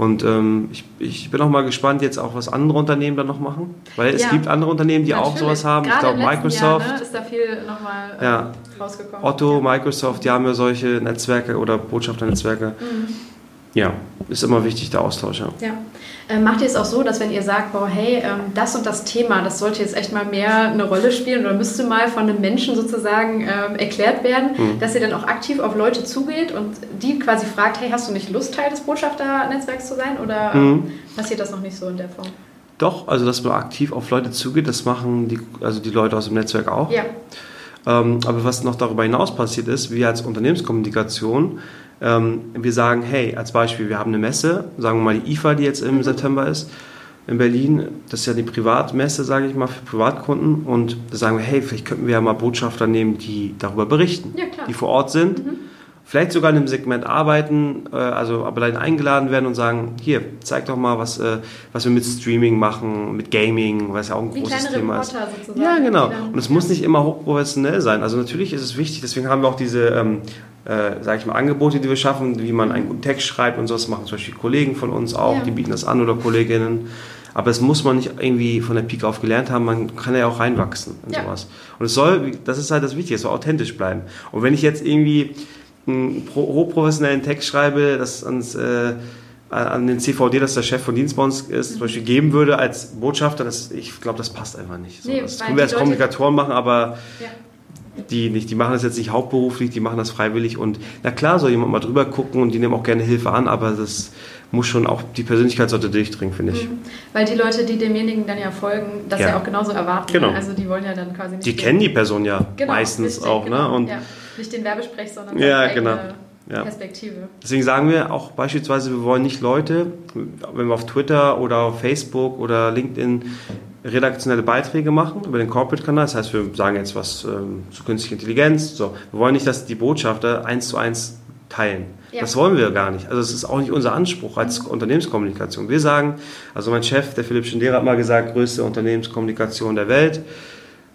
Und ähm, ich, ich, bin auch mal gespannt, jetzt auch was andere Unternehmen dann noch machen. Weil es ja. gibt andere Unternehmen, die Natürlich. auch sowas haben. Gerade ich glaube, Microsoft. Jahr, ne, ist da viel nochmal äh, ja. rausgekommen. Otto. Microsoft, die haben ja solche Netzwerke oder Botschafternetzwerke. Mhm. Ja, ist immer wichtig, der Austausch. Ja. ja. Äh, macht ihr es auch so, dass wenn ihr sagt, boah, hey, ähm, das und das Thema, das sollte jetzt echt mal mehr eine Rolle spielen oder müsste mal von einem Menschen sozusagen ähm, erklärt werden, mhm. dass ihr dann auch aktiv auf Leute zugeht und die quasi fragt, hey, hast du nicht Lust, Teil des Botschafternetzwerks zu sein oder ähm, mhm. passiert das noch nicht so in der Form? Doch, also dass man aktiv auf Leute zugeht, das machen die, also die Leute aus dem Netzwerk auch. Ja. Ähm, aber was noch darüber hinaus passiert ist, wir als Unternehmenskommunikation ähm, wir sagen, hey, als Beispiel, wir haben eine Messe, sagen wir mal die IFA, die jetzt im. September ist, in Berlin. Das ist ja die Privatmesse, sage ich mal, für Privatkunden. Und da sagen wir, hey, vielleicht könnten wir ja mal Botschafter nehmen, die darüber berichten, ja, die vor Ort sind. Mhm. Vielleicht sogar in einem Segment arbeiten, äh, also aber dann eingeladen werden und sagen, hier, zeig doch mal, was, äh, was wir mit Streaming machen, mit Gaming, was ja auch ein Wie großes Thema Reporter ist. Sozusagen. Ja, genau. Und es muss nicht immer hochprofessionell sein. Also natürlich ist es wichtig, deswegen haben wir auch diese ähm, äh, sage ich mal, Angebote, die wir schaffen, wie man einen guten Text schreibt und so. Das machen zum Beispiel Kollegen von uns auch, ja. die bieten das an oder Kolleginnen. Aber das muss man nicht irgendwie von der Pike auf gelernt haben, man kann ja auch reinwachsen in ja. sowas. Und es soll, das ist halt das Wichtige, es soll authentisch bleiben. Und wenn ich jetzt irgendwie einen hochprofessionellen Text schreibe, das ans, äh, an den CVD, dass der Chef von Dienst bei uns ist, mhm. zum Beispiel geben würde als Botschafter, das, ich glaube, das passt einfach nicht. So, nee, das können wir als Kommunikatoren machen, aber ja die nicht, die machen das jetzt nicht hauptberuflich, die machen das freiwillig und na klar soll jemand mal drüber gucken und die nehmen auch gerne Hilfe an, aber das muss schon auch, die Persönlichkeit sollte durchdringen, finde ich. Mhm. Weil die Leute, die demjenigen dann ja folgen, das ja, ja auch genauso erwarten. Genau. Also die wollen ja dann quasi nicht. Die kennen die Person ja genau, meistens richtig, auch, ne? genau. ne? Und ja. Nicht den Werbesprech, sondern ja, genau. Ja. Perspektive. Deswegen sagen wir auch beispielsweise, wir wollen nicht Leute, wenn wir auf Twitter oder auf Facebook oder LinkedIn redaktionelle Beiträge machen über den Corporate-Kanal. Das heißt, wir sagen jetzt was ähm, zu künstlicher Intelligenz. So. Wir wollen nicht, dass die Botschafter eins zu eins teilen. Ja. Das wollen wir gar nicht. Also es ist auch nicht unser Anspruch als mhm. Unternehmenskommunikation. Wir sagen, also mein Chef, der Philipp Schindler, hat mal gesagt, größte Unternehmenskommunikation der Welt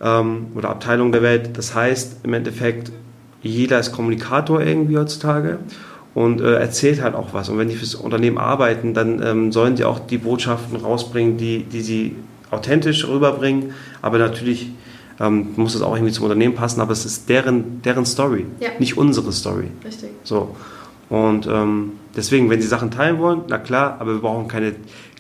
ähm, oder Abteilung der Welt. Das heißt im Endeffekt, jeder ist Kommunikator irgendwie heutzutage und äh, erzählt halt auch was. Und wenn die fürs Unternehmen arbeiten, dann ähm, sollen die auch die Botschaften rausbringen, die, die sie authentisch rüberbringen, aber natürlich ähm, muss es auch irgendwie zum Unternehmen passen, aber es ist deren, deren Story, ja. nicht unsere Story. Richtig. So. Und ähm, deswegen, wenn sie Sachen teilen wollen, na klar, aber wir brauchen keine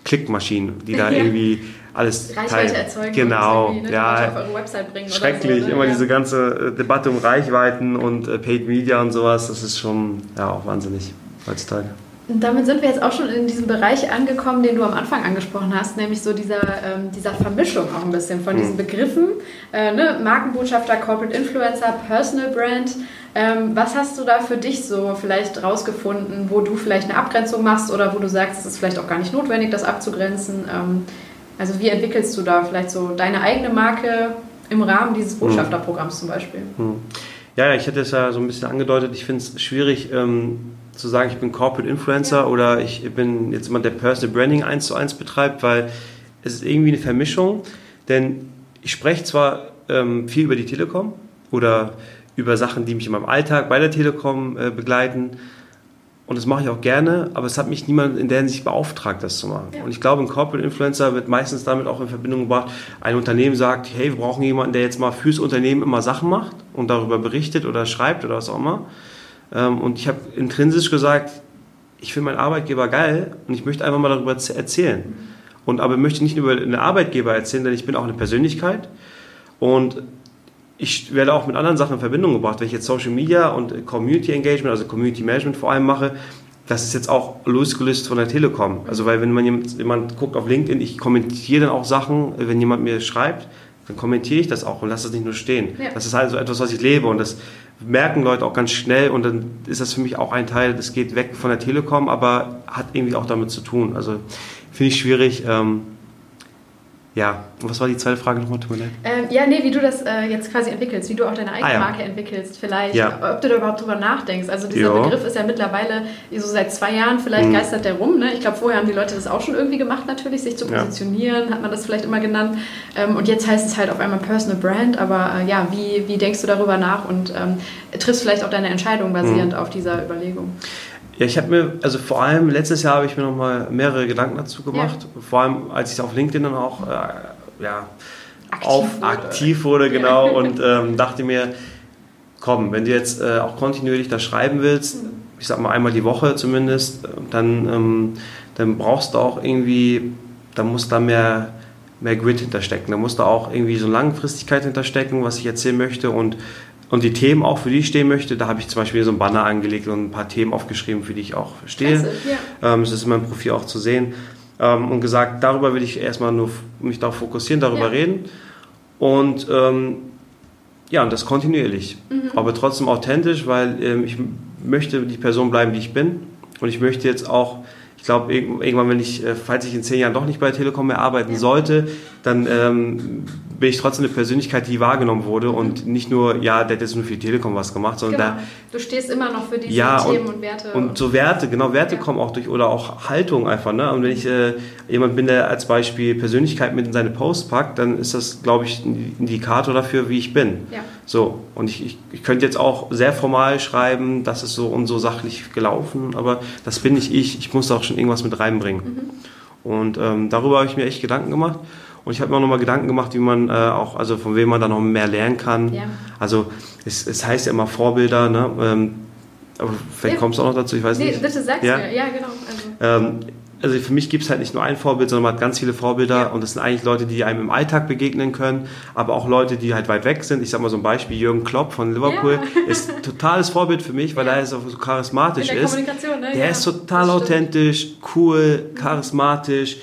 Klickmaschinen, die da [laughs] ja. irgendwie alles Reichweite teilen. erzeugen. Genau, ne, ja. Auf eure Website bringen Schrecklich, so, ne? immer ja. diese ganze äh, Debatte um Reichweiten und äh, Paid Media und sowas, das ist schon ja auch wahnsinnig heutzutage. Und damit sind wir jetzt auch schon in diesem Bereich angekommen, den du am Anfang angesprochen hast, nämlich so dieser, ähm, dieser Vermischung auch ein bisschen von diesen hm. Begriffen. Äh, ne? Markenbotschafter, Corporate Influencer, Personal Brand. Ähm, was hast du da für dich so vielleicht rausgefunden, wo du vielleicht eine Abgrenzung machst oder wo du sagst, es ist vielleicht auch gar nicht notwendig, das abzugrenzen? Ähm, also wie entwickelst du da vielleicht so deine eigene Marke im Rahmen dieses hm. Botschafterprogramms zum Beispiel? Hm. Ja, ich hatte es ja so ein bisschen angedeutet. Ich finde es schwierig, ähm, zu sagen, ich bin Corporate Influencer ja. oder ich bin jetzt jemand, der Personal Branding eins zu eins betreibt, weil es ist irgendwie eine Vermischung. Denn ich spreche zwar ähm, viel über die Telekom oder über Sachen, die mich in meinem Alltag bei der Telekom äh, begleiten. Und das mache ich auch gerne, aber es hat mich niemand in der Hinsicht beauftragt, das zu machen. Ja. Und ich glaube, ein Corporate Influencer wird meistens damit auch in Verbindung gebracht, ein Unternehmen sagt, hey, wir brauchen jemanden, der jetzt mal fürs Unternehmen immer Sachen macht und darüber berichtet oder schreibt oder was auch immer. Ähm, und ich habe intrinsisch gesagt, ich finde meinen Arbeitgeber geil und ich möchte einfach mal darüber erzählen. Und aber möchte nicht nur über einen Arbeitgeber erzählen, denn ich bin auch eine Persönlichkeit. Und ich werde auch mit anderen Sachen in Verbindung gebracht. Wenn ich jetzt Social Media und Community Engagement, also Community Management vor allem mache, das ist jetzt auch losgelöst von der Telekom. Also weil wenn man jemand, jemand guckt auf LinkedIn, ich kommentiere dann auch Sachen, wenn jemand mir schreibt, dann kommentiere ich das auch und lasse das nicht nur stehen. Ja. Das ist also etwas, was ich lebe und das merken Leute auch ganz schnell und dann ist das für mich auch ein Teil, das geht weg von der Telekom, aber hat irgendwie auch damit zu tun. Also finde ich schwierig. Ähm, Ja, und was war die zweite Frage nochmal? Tut mir leid. Ähm, ja, nee, wie du das äh, jetzt quasi entwickelst, wie du auch deine eigene ah, ja. Marke entwickelst, vielleicht, ja. ob du da überhaupt drüber nachdenkst. Also dieser jo. Begriff ist ja mittlerweile so seit zwei Jahren, vielleicht mhm. geistert der rum. Ne? Ich glaube, vorher haben die Leute das auch schon irgendwie gemacht natürlich, sich zu positionieren, ja. hat man das vielleicht immer genannt. Ähm, und jetzt heißt es halt auf einmal Personal Brand, aber äh, ja, wie, wie denkst du darüber nach und ähm, triffst vielleicht auch deine Entscheidung basierend mhm. auf dieser Überlegung? Ja, ich habe mir, also vor allem letztes Jahr habe ich mir noch mal mehrere Gedanken dazu gemacht. Ja. Vor allem, als ich auf LinkedIn dann auch äh, ja, aktiv, auf, wurde. aktiv wurde, genau, [laughs] und ähm, dachte mir, komm, wenn du jetzt äh, auch kontinuierlich da schreiben willst, mhm. ich sag mal einmal die Woche zumindest, dann, ähm, dann brauchst du auch irgendwie, da muss da mehr, mehr Grid hinterstecken. Da muss da auch irgendwie so Langfristigkeit hinterstecken, was ich erzählen möchte und und die Themen auch, für die ich stehen möchte, da habe ich zum Beispiel so ein Banner angelegt und ein paar Themen aufgeschrieben, für die ich auch stehe. Klasse, ja. ähm, das ist in meinem Profil auch zu sehen. Ähm, und gesagt, darüber will ich erstmal nur mich darauf fokussieren, darüber ja. reden. Und ähm, ja, und das kontinuierlich. Mhm. Aber trotzdem authentisch, weil ähm, ich möchte die Person bleiben, die ich bin. Und ich möchte jetzt auch ich glaube, irgendwann, wenn ich, äh, falls ich in zehn Jahren doch nicht bei Telekom mehr arbeiten ja. sollte, dann ähm, bin ich trotzdem eine Persönlichkeit, die wahrgenommen wurde und nicht nur, ja, der hat jetzt nur für die Telekom was gemacht, sondern genau. da. Du stehst immer noch für diese ja, Themen und, und, Werte. Und so Werte, genau, Werte ja. kommen auch durch oder auch Haltung einfach. Ne? Und wenn ich äh, jemand bin, der als Beispiel Persönlichkeit mit in seine Post packt, dann ist das, glaube ich, ein Indikator dafür, wie ich bin. Ja. So, und ich, ich, ich könnte jetzt auch sehr formal schreiben, das ist so und so sachlich gelaufen, aber das bin nicht ich. Ich muss auch schon irgendwas mit reinbringen. Mhm. Und ähm, darüber habe ich mir echt Gedanken gemacht. Und ich habe mir auch nochmal Gedanken gemacht, wie man äh, auch, also von wem man da noch mehr lernen kann. Ja. Also es, es heißt ja immer Vorbilder, ne? Ähm, aber vielleicht ja. kommst du auch noch dazu, ich weiß nee, nicht. Bitte sag's ja? mir, ja genau. Also, ähm, also für mich gibt es halt nicht nur ein Vorbild, sondern man hat ganz viele Vorbilder ja. und das sind eigentlich Leute, die einem im Alltag begegnen können, aber auch Leute, die halt weit weg sind. Ich sag mal so ein Beispiel, Jürgen Klopp von Liverpool ja. ist ein totales Vorbild für mich, weil ja. er so charismatisch ist. Kommunikation, Ne? Der ist total authentisch, cool, charismatisch,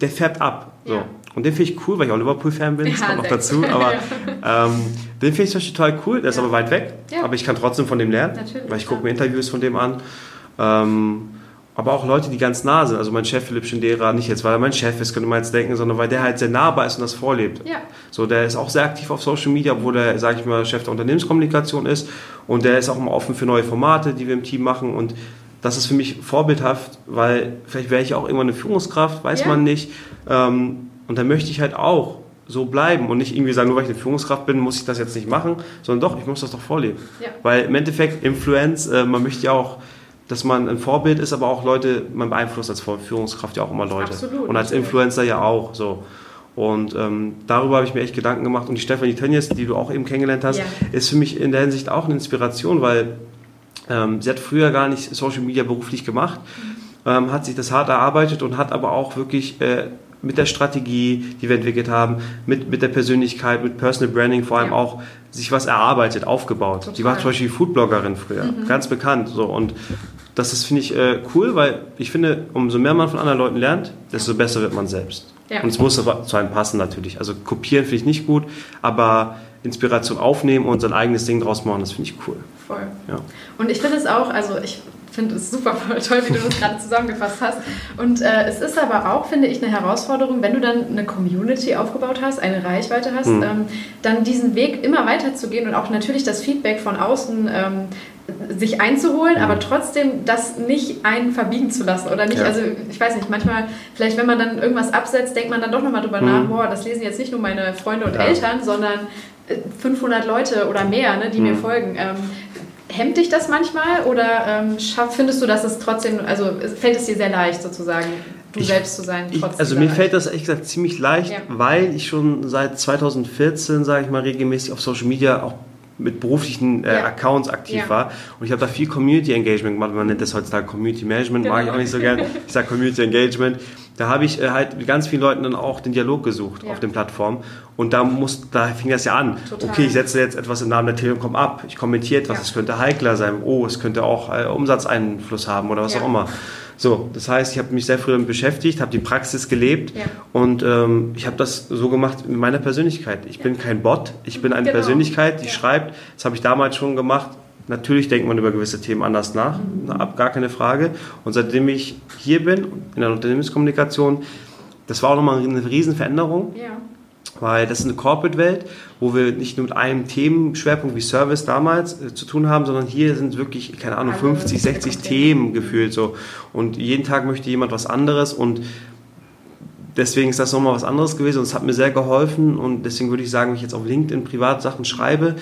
der fährt ab. So. Und den finde ich cool, weil ich auch Liverpool-Fan bin, das kommt noch dazu. Aber [laughs] ähm, den finde ich total cool, der ist aber weit weg, aber ich kann trotzdem von dem lernen, Natürlich, weil ich gucke mir Interviews von dem an. Ähm, aber auch Leute, die ganz nah sind. Also mein Chef Philipp Schindera, nicht jetzt, weil er mein Chef ist, könnte man jetzt denken, sondern weil der halt sehr nahbar ist und das vorlebt. Ja. So, der ist auch sehr aktiv auf Social Media, obwohl der, sage ich mal, Chef der Unternehmenskommunikation ist. Und der ist auch immer offen für neue Formate, die wir im Team machen. Und das ist für mich vorbildhaft, weil vielleicht wäre ich auch irgendwann eine Führungskraft, weiß ja. man nicht. Ähm, und da möchte ich halt auch so bleiben und nicht irgendwie sagen, nur weil ich eine Führungskraft bin, muss ich das jetzt nicht machen, sondern doch, ich muss das doch vorleben. Ja. Weil im Endeffekt Influence, äh, man möchte ja auch dass man ein Vorbild ist, aber auch Leute, man beeinflusst als Führungskraft ja auch immer Leute. Absolut, und als Influencer ja auch so. Und ähm, darüber habe ich mir echt Gedanken gemacht. Und die Stefanie Tönnies, die du auch eben kennengelernt hast, ja. ist für mich in der Hinsicht auch eine Inspiration, weil ähm, sie hat früher gar nicht Social Media beruflich gemacht, mhm. ähm, hat sich das hart erarbeitet und hat aber auch wirklich äh, mit der Strategie, die wir entwickelt haben, mit, mit der Persönlichkeit, mit Personal Branding vor allem ja. auch sich was erarbeitet, aufgebaut. Total. Sie war zum Beispiel Foodbloggerin früher, mhm. ganz bekannt. So. Und das ist, finde ich, äh, cool, weil ich finde, umso mehr man von anderen Leuten lernt, desto besser wird man selbst. Ja. Und es muss zu einem passen natürlich. Also kopieren finde ich nicht gut, aber Inspiration aufnehmen und sein eigenes Ding draus machen, das finde ich cool. Voll. Ja. Und ich finde es auch, also ich finde es super [laughs] toll, wie du das gerade zusammengefasst hast. Und äh, es ist aber auch, finde ich, eine Herausforderung, wenn du dann eine Community aufgebaut hast, eine Reichweite hast, mhm. ähm, dann diesen Weg immer weiter zu gehen und auch natürlich das Feedback von außen ähm, sich einzuholen, mhm. aber trotzdem das nicht einen verbiegen zu lassen oder nicht, ja. also ich weiß nicht, manchmal, vielleicht wenn man dann irgendwas absetzt, denkt man dann doch nochmal drüber mhm. nach, boah, das lesen jetzt nicht nur meine Freunde und ja. Eltern, sondern 500 äh, Leute oder mehr, ne, die mhm. mir folgen. Ähm, hemmt dich das manchmal oder ähm, schaff, findest du, dass es trotzdem, also fällt es dir sehr leicht sozusagen, du ich, selbst zu sein? Ich, also mir fällt das ehrlich gesagt ziemlich leicht, ja. weil ich schon seit 2014, sage ich mal, regelmäßig auf Social Media auch mit beruflichen äh, ja. Accounts aktiv ja. war. Und ich habe da viel Community Engagement gemacht. Man nennt das heutzutage Community Management, genau. mag ich auch nicht so gerne. Ich sage Community Engagement. Da habe ich äh, halt mit ganz vielen Leuten dann auch den Dialog gesucht auf den Plattformen. Und da, muss, da fing das ja an. Total. Okay, ich setze jetzt etwas im Namen der Telekom ab. Ich kommentiere etwas, es könnte heikler sein. Oh, es könnte auch äh, Umsatzeinfluss haben oder was auch immer. So, das heißt, ich habe mich sehr früh damit beschäftigt, habe die Praxis gelebt ja. und ähm, ich habe das so gemacht mit meiner Persönlichkeit. Ich ja. bin kein Bot, ich bin eine genau. Persönlichkeit, die ja. schreibt. Das habe ich damals schon gemacht. Natürlich denkt man über gewisse Themen anders nach, mhm. gar keine Frage. Und seitdem ich hier bin, in der Unternehmenskommunikation, das war auch nochmal eine Riesenveränderung. Ja. Weil das ist eine Corporate-Welt, wo wir nicht nur mit einem Themenschwerpunkt wie Service damals äh, zu tun haben, sondern hier sind wirklich, keine Ahnung, 50, 60 Themen gefühlt so. Und jeden Tag möchte jemand was anderes und deswegen ist das nochmal was anderes gewesen und es hat mir sehr geholfen und deswegen würde ich sagen, wenn ich jetzt auf LinkedIn Privatsachen schreibe,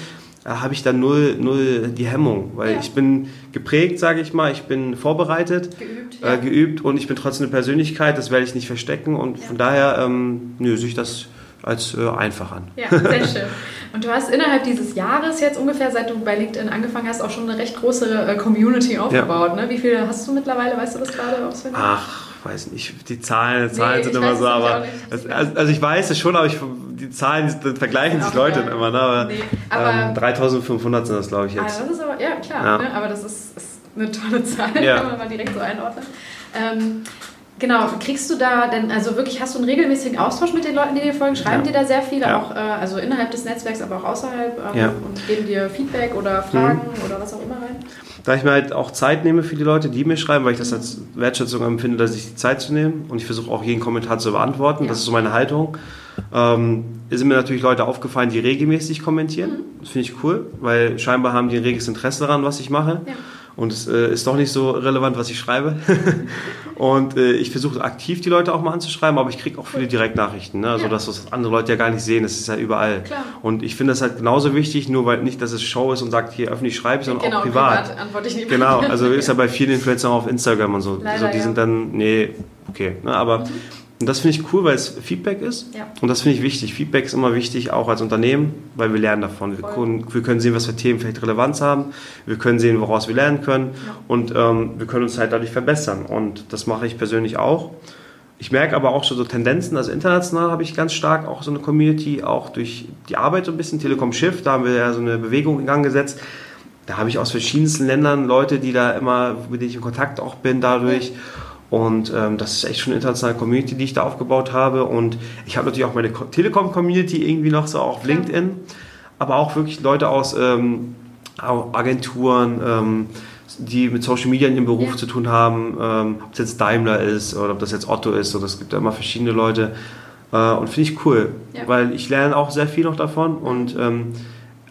äh, habe ich da null, null die Hemmung, weil ja. ich bin geprägt, sage ich mal, ich bin vorbereitet, geübt, äh, ja. äh, geübt und ich bin trotzdem eine Persönlichkeit, das werde ich nicht verstecken und ja. von daher ähm, nö, sehe ich das als äh, einfach an. Ja, sehr schön. Und du hast innerhalb dieses Jahres jetzt ungefähr, seit du bei LinkedIn angefangen hast, auch schon eine recht große äh, Community aufgebaut. Ne? Wie viele hast du mittlerweile, weißt du das gerade auswendig? Ach, weiß nicht, die Zahlen, die Zahlen nee, sind immer so, aber also, also, ich weiß es schon, aber ich, die Zahlen vergleichen sich Leute geil. immer, ne? aber, nee, aber ähm, 3500 sind das, glaube ich, jetzt. Das ist aber, ja klar, ja. Ne? aber das ist, ist, eine tolle Zahl, ja. kann man mal direkt so einordnen. Ähm, Genau, kriegst du da denn, also wirklich, hast du einen regelmäßigen Austausch mit den Leuten, die dir folgen? Schreiben ja. dir da sehr viele, ja. auch äh, also innerhalb des Netzwerks, aber auch außerhalb ähm, ja. und geben dir Feedback oder Fragen mhm. oder was auch immer rein? Da ich mir halt auch Zeit nehme für die Leute, die mir schreiben, weil ich das als Wertschätzung empfinde, dass ich die Zeit zu nehmen und ich versuche auch jeden Kommentar zu beantworten, das ist so meine Haltung. Ähm, sind mir natürlich Leute aufgefallen, die regelmäßig kommentieren. Mhm. Das finde ich cool, weil scheinbar haben die ein reges Interesse daran, was ich mache. Ja und es äh, ist doch nicht so relevant, was ich schreibe. [laughs] und äh, ich versuche aktiv die Leute auch mal anzuschreiben, aber ich kriege auch viele Direktnachrichten, ne? also ja. dass das andere Leute ja gar nicht sehen, das ist ja überall. Klar. Und ich finde das halt genauso wichtig, nur weil nicht, dass es Show ist und sagt, hier öffentlich schreibe ich, sondern genau, auch privat. privat antworte ich nicht genau, also [laughs] ist ja bei vielen Influencern auch auf Instagram und so. Leider, also die ja. sind dann, nee, okay. Ne? Aber mhm. Und das finde ich cool, weil es Feedback ist. Ja. Und das finde ich wichtig. Feedback ist immer wichtig, auch als Unternehmen, weil wir lernen davon. Wir können, wir können, sehen, was für Themen vielleicht Relevanz haben. Wir können sehen, woraus wir lernen können. Ja. Und ähm, wir können uns halt dadurch verbessern. Und das mache ich persönlich auch. Ich merke aber auch schon so Tendenzen, also international habe ich ganz stark auch so eine Community, auch durch die Arbeit so ein bisschen, Telekom Shift, da haben wir ja so eine Bewegung in Gang gesetzt. Da habe ich aus verschiedensten Ländern Leute, die da immer, mit denen ich in Kontakt auch bin dadurch. Ja. Und ähm, das ist echt schon eine internationale Community, die ich da aufgebaut habe. Und ich habe natürlich auch meine Telekom-Community irgendwie noch so auf LinkedIn, aber auch wirklich Leute aus ähm, Agenturen, ähm, die mit Social Media in ihrem Beruf ja. zu tun haben, ähm, ob es jetzt Daimler ist oder ob das jetzt Otto ist, oder es gibt ja immer verschiedene Leute. Äh, und finde ich cool, ja. weil ich lerne auch sehr viel noch davon. Und ähm,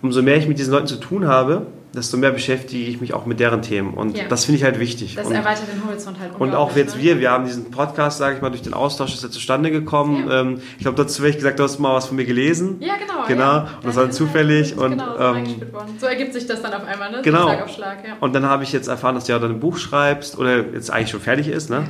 umso mehr ich mit diesen Leuten zu tun habe, desto mehr beschäftige ich mich auch mit deren Themen. Und ja. das finde ich halt wichtig. Das und, erweitert den Horizont halt Und auch jetzt ne? wir, wir haben diesen Podcast, sage ich mal, durch den Austausch ist er zustande gekommen. Ja. Ähm, ich glaube, dazu habe ich gesagt, du hast mal was von mir gelesen. Ja, genau. Genau, ja. und das war dann zufällig. Und, genau, ähm, so ergibt sich das dann auf einmal, ne? Genau. Schlag auf Schlag. Und dann habe ich jetzt erfahren, dass du ja dann ein Buch schreibst oder jetzt eigentlich schon fertig ist. Ne?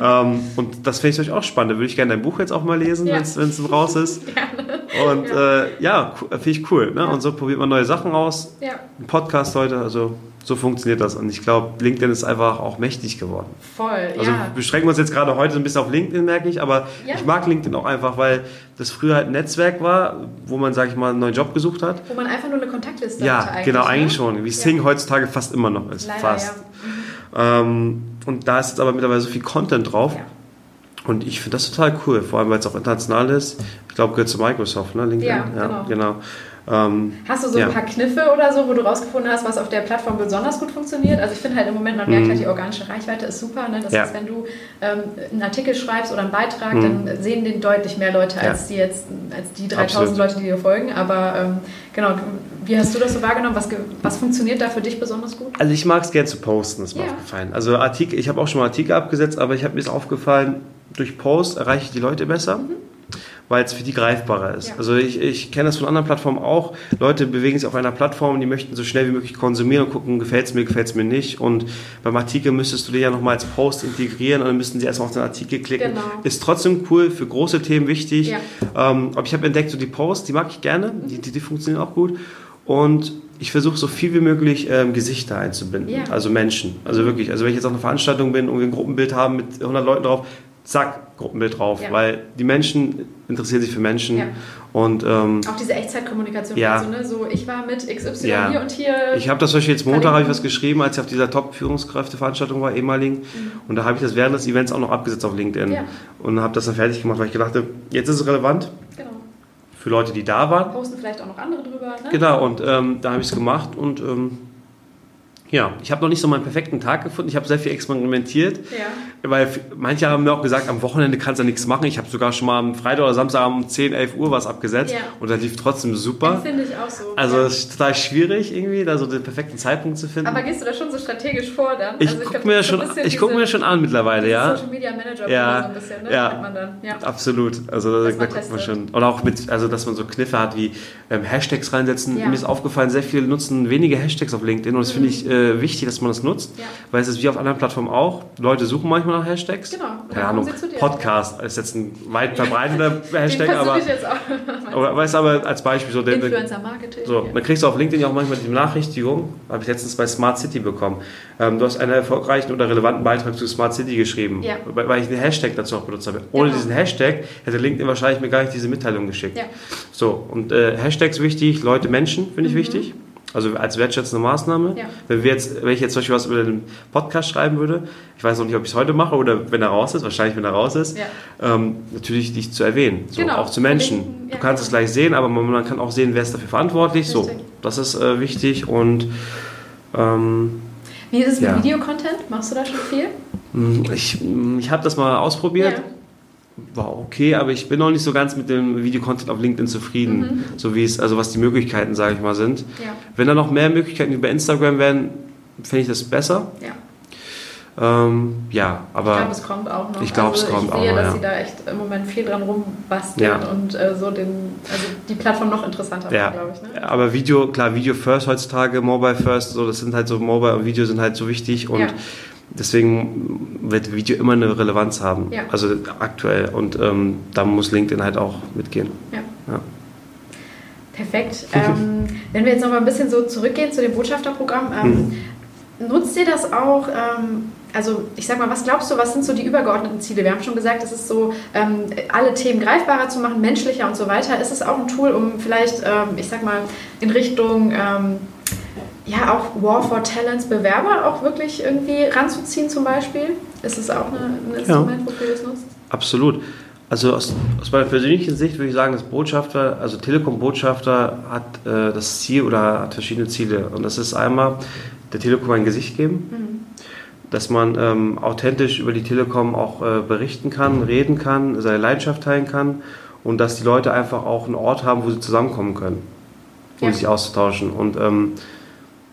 ähm, und das finde ich euch auch spannend. Da würde ich gerne dein Buch jetzt auch mal lesen, wenn es raus ist. [laughs] Gerne. Und ja, äh, ja finde ich cool. Ne? Und so probiert man neue Sachen aus. Ja. Ein Podcast heute, also so funktioniert das. Und ich glaube, LinkedIn ist einfach auch mächtig geworden. Voll, Also ja. beschränken wir uns jetzt gerade heute so ein bisschen auf LinkedIn, merke ich. Aber ja. ich mag LinkedIn auch einfach, weil das früher halt ein Netzwerk war, wo man, sage ich mal, einen neuen Job gesucht hat. Wo man einfach nur eine Kontaktliste ja, hatte. Ja, genau, eigentlich ne? schon. Wie Sing ja. heutzutage fast immer noch ist. Leider, fast. Ja. Ähm, und da ist jetzt aber mittlerweile so viel Content drauf. Ja. Und ich finde das total cool, vor allem weil es auch international ist. Ich glaube, gehört zu Microsoft, ne? LinkedIn. Ja, genau. genau. Ähm, hast du so ja. ein paar Kniffe oder so, wo du rausgefunden hast, was auf der Plattform besonders gut funktioniert? Also ich finde halt im Moment, man merkt mhm. halt, die organische Reichweite ist super. Ne? Das ja. heißt, wenn du ähm, einen Artikel schreibst oder einen Beitrag, mhm. dann sehen den deutlich mehr Leute als die jetzt, als die 3000 Absolut. Leute, die dir folgen. Aber ähm, genau, wie hast du das so wahrgenommen? Was, was funktioniert da für dich besonders gut? Also ich mag es gerne zu posten, das ist mir ja. aufgefallen. Also Artikel, ich habe auch schon mal Artikel abgesetzt, aber ich habe mir ist aufgefallen, durch Post erreiche ich die Leute besser. Mhm weil es für die greifbarer ist. Ja. Also ich, ich kenne das von anderen Plattformen auch. Leute bewegen sich auf einer Plattform, die möchten so schnell wie möglich konsumieren und gucken, gefällt es mir, gefällt es mir nicht. Und beim Artikel müsstest du den ja nochmal als Post integrieren und dann müssten sie erstmal auf den Artikel klicken. Genau. Ist trotzdem cool, für große Themen wichtig. Ja. Ähm, aber ich habe entdeckt, so die Posts, die mag ich gerne, die, die, die funktionieren auch gut. Und ich versuche so viel wie möglich ähm, Gesichter einzubinden, ja. also Menschen. Also wirklich, also wenn ich jetzt auf einer Veranstaltung bin und wir ein Gruppenbild haben mit 100 Leuten drauf, zack, Gruppenbild drauf, ja. weil die Menschen interessieren sich für Menschen. Ja. Und, ähm, auch diese Echtzeitkommunikation, ja. also, ne? so ich war mit XY ja. hier und hier. Ich habe das zum Beispiel jetzt Montag habe ich was geschrieben, als ich auf dieser Top-Führungskräfte-Veranstaltung war, ehemaligen. Mhm. Und da habe ich das während des Events auch noch abgesetzt auf LinkedIn. Und habe das dann fertig gemacht, weil ich gedacht habe, jetzt ist es relevant. Genau. Für Leute, die da waren. Posten vielleicht auch noch andere drüber. Ne? Genau, und ähm, da habe ich es gemacht und ähm, Ja, ich habe noch nicht so meinen perfekten Tag gefunden. Ich habe sehr viel experimentiert. Ja. Weil manche haben mir auch gesagt, am Wochenende kannst du nichts machen. Ich habe sogar schon mal am Freitag oder Samstag um 10, 11 Uhr was abgesetzt. Ja. Und das lief trotzdem super. Finde ich auch so. Also es ja. ist total schwierig irgendwie, da so den perfekten Zeitpunkt zu finden. Aber gehst du da schon so strategisch vor dann? Ich also gucke mir, schon, ich guck mir schon an mittlerweile, ja. Social Media Manager ja. so ein bisschen, ne? Ja. ja. Absolut. Also da, da guckt man schon. Oder auch mit, also dass man so Kniffe hat wie ähm, Hashtags reinsetzen. Mir ist aufgefallen, sehr viele nutzen wenige Hashtags auf LinkedIn und das mhm. finde ich äh, wichtig, dass man das nutzt, ja. weil es ist wie auf anderen Plattformen auch. Leute suchen manchmal nach Hashtags. Genau. Keine Ahnung. Podcast ist jetzt ein weit verbreiteter [laughs] Hashtag, aber, [laughs] aber weißt aber als Beispiel so Influencer Marketing. So, dann kriegst du auf LinkedIn auch manchmal die Benachrichtigung, habe ich letztens bei Smart City bekommen. Ähm, du hast einen erfolgreichen oder relevanten Beitrag zu Smart City geschrieben, ja. weil, ich einen Hashtag dazu auch benutzt habe. Ohne genau. diesen Hashtag hätte LinkedIn wahrscheinlich mir gar nicht diese Mitteilung geschickt. Ja. So, und äh, Hashtags wichtig, Leute, Menschen finde ich mhm. wichtig. Also als wertschätzende Maßnahme. Ja. Wenn, wir jetzt, wenn ich jetzt zum Beispiel was über den Podcast schreiben würde, ich weiß noch nicht, ob ich es heute mache oder wenn er raus ist, wahrscheinlich wenn er raus ist, ja. ähm, natürlich dich zu erwähnen. So, genau. Auch zu Menschen. Ja, du kannst es gleich sehen, aber man kann auch sehen, wer ist dafür verantwortlich. Richtig. So, das ist äh, wichtig und ähm, wie ist es mit Videocontent? Machst du da schon viel? Hm, ich, ich habe das mal ausprobiert war okay, aber ich bin noch nicht so ganz mit dem Videocontent auf LinkedIn zufrieden, mhm. so wie es, also was die Möglichkeiten, sage ich mal, sind. Ja. Wenn da noch mehr Möglichkeiten über Instagram wären, fände ich das besser. Ja. Ähm, ja, aber. Ich glaube, es kommt auch noch. Ich glaube, also, es kommt auch. Ich sehe, dass ja. sie da echt im Moment viel dran rumbasteln ja. und äh, so den, also die Plattform noch interessanter ja. glaube ich. Ne? Aber Video, klar, Video First heutzutage, Mobile First, so, das sind halt so, Mobile und Video sind halt so wichtig und deswegen wird Video immer eine Relevanz haben. Ja. Also aktuell. Und ähm, da muss LinkedIn halt auch mitgehen. Ja. ja. Perfekt. [laughs] ähm, wenn wir jetzt noch mal ein bisschen so zurückgehen zu dem Botschafterprogramm, ähm, mhm. nutzt ihr das auch? Ähm, also ich sag mal, was glaubst du, was sind so die übergeordneten Ziele? Wir haben schon gesagt, es ist so, ähm, alle Themen greifbarer zu machen, menschlicher und so weiter. Ist es auch ein Tool, um vielleicht, ähm, ich sag mal, in Richtung ja, auch War for Talents Bewerber auch wirklich irgendwie ranzuziehen zum Beispiel? Ist es auch eine, ein Instrument, ja. wofür du es nutzt? Absolut. Also aus, aus, meiner persönlichen Sicht würde ich sagen, dass Botschafter, also Telekom-Botschafter hat äh, das Ziel oder hat verschiedene Ziele. Und das ist einmal der Telekom ein Gesicht geben, mhm. dass man ähm, authentisch über die Telekom auch äh, berichten kann, reden kann, seine Leidenschaft teilen kann und dass die Leute einfach auch einen Ort haben, wo sie zusammenkommen können, um ja. sich auszutauschen. Und ähm,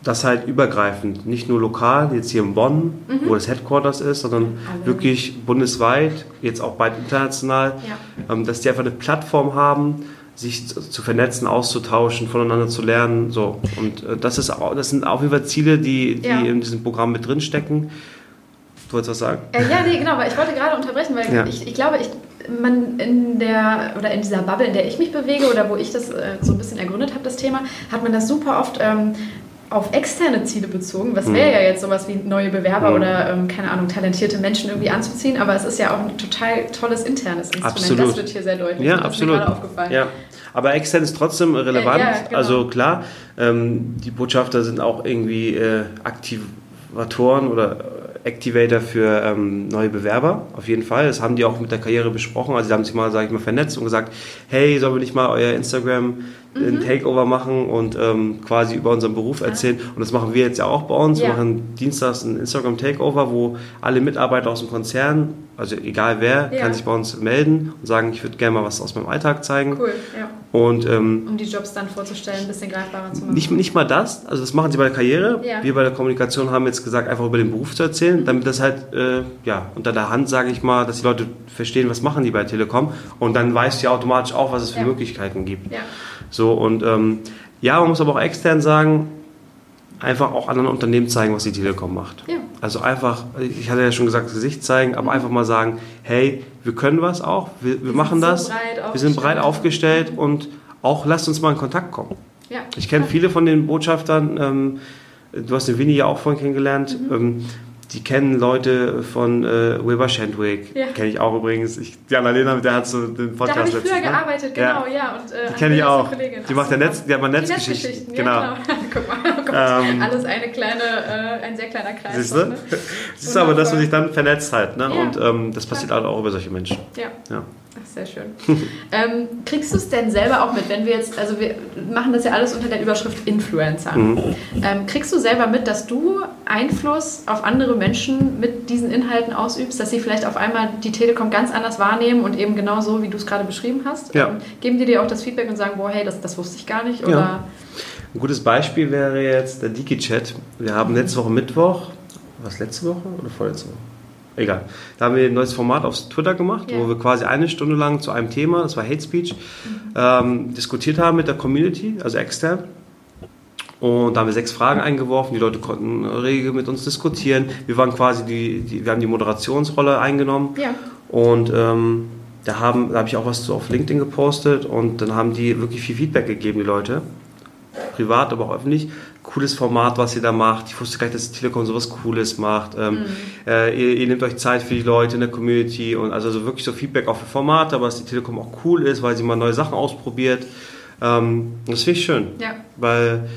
das halt übergreifend, nicht nur lokal, jetzt hier in Bonn, mhm. wo das Headquarters ist, sondern Alle. wirklich bundesweit, jetzt auch bald international, ja. ähm, dass die einfach eine Plattform haben, sich zu vernetzen, auszutauschen, voneinander zu lernen. So. Und äh, das, ist, das sind auf jeden Fall Ziele, die, die ja. in diesem Programm mit drinstecken. Du wolltest was sagen? Äh, ja, nee, genau, weil ich wollte gerade unterbrechen, weil ja. ich, ich glaube, ich, man in der oder in dieser Bubble, in der ich mich bewege oder wo ich das äh, so ein bisschen ergründet habe, das Thema, hat man das super oft ähm, auf externe Ziele bezogen. Was wäre mhm. ja jetzt sowas wie neue Bewerber mhm. oder, ähm, keine Ahnung, talentierte Menschen irgendwie anzuziehen, aber es ist ja auch ein total tolles internes Instrument. Absolut. Das wird hier sehr deutlich. Ja, absolut. Ja. Aber extern ist trotzdem relevant. Ja, ja, genau. Also klar, ähm, die Botschafter sind auch irgendwie äh, Aktivatoren oder Activator für ähm, neue Bewerber, auf jeden Fall. Das haben die auch mit der Karriere besprochen. Also, sie haben sich mal, sage ich mal, vernetzt und gesagt: Hey, sollen wir nicht mal euer Instagram mhm. Takeover machen und ähm, quasi über unseren Beruf erzählen. Und das machen wir jetzt ja auch bei uns. Ja. Wir machen dienstags ein Instagram Takeover, wo alle Mitarbeiter aus dem Konzern, also egal wer, ja. kann sich bei uns melden und sagen, ich würde gerne mal was aus meinem Alltag zeigen. Cool, ja. Und, ähm, um die Jobs dann vorzustellen, ein bisschen greifbarer zu machen. Nicht, nicht mal das, also das machen sie bei der Karriere. Ja. Wir bei der Kommunikation haben jetzt gesagt, einfach über den Beruf zu erzählen, mhm. damit das halt äh, ja, unter der Hand, sage ich mal, dass die Leute verstehen, was machen die bei Telekom. Und dann weißt du ja automatisch auch, was es für Möglichkeiten gibt. Ja. So, und ähm, ja, man muss aber auch extern sagen, einfach auch anderen Unternehmen zeigen, was die Telekom macht. Ja. Also einfach, ich hatte ja schon gesagt, Gesicht zeigen, aber mhm. einfach mal sagen, hey, wir können was auch, wir, wir, machen das, wir sind breit aufgestellt und auch lasst uns mal in Kontakt kommen. Ja. Ich kenne viele von den Botschaftern, ähm, du hast den Winnie ja auch vorhin kennengelernt, mhm. ähm, die kennen Leute von äh, Wilbur Shandwick, ja. kenne ich auch übrigens. Ich, die Annalena, mit der hat so den Podcast Da habe ich früher ne? gearbeitet, genau, ja. ja und, äh, die kenne ich auch. Die macht der Netz, die hat mal Netzgeschichten. Netzgeschichten. Genau. Ja, genau. [laughs] Guck mal, oh ähm, alles eine kleine, äh, ein sehr kleiner Kreis. Siehst du? Ne? [laughs] Siehst du aber, dass man sich dann vernetzt halt. Ne? Und ähm, das passiert halt auch über solche Menschen. Ja. ja. Sehr schön. [laughs] ähm, kriegst du es denn selber auch mit, wenn wir jetzt, also wir machen das ja alles unter der Überschrift Influencer. Mhm. Ähm, kriegst du selber mit, dass du Einfluss auf andere Menschen mit diesen Inhalten ausübst, dass sie vielleicht auf einmal die Telekom ganz anders wahrnehmen und eben genau so, wie du es gerade beschrieben hast? Ja. Ähm, geben die dir auch das Feedback und sagen, boah, hey, das, das wusste ich gar nicht? Oder? Ja. Ein gutes Beispiel wäre jetzt der Diki-Chat. Wir haben letzte Woche Mittwoch, was letzte Woche oder vorletzte Woche? Egal. Da haben wir ein neues Format auf Twitter gemacht, yeah. wo wir quasi eine Stunde lang zu einem Thema, das war Hate Speech, mhm. ähm, diskutiert haben mit der Community, also extern. Und da haben wir sechs Fragen eingeworfen, die Leute konnten rege mit uns diskutieren. Wir waren quasi die, die wir haben die Moderationsrolle eingenommen. Ja. Und ähm, da, haben, da habe ich auch was auf LinkedIn gepostet und dann haben die wirklich viel Feedback gegeben, die Leute. Privat, aber auch öffentlich cooles Format, was ihr da macht. Ich wusste gar nicht, dass die Telekom sowas Cooles macht. Ähm, mhm. äh, ihr, ihr, nehmt euch Zeit für die Leute in der Community und also so wirklich so Feedback auch für Formate, aber dass die Telekom auch cool ist, weil sie mal neue Sachen ausprobiert. Ähm, das finde ich schön. Ja. Weil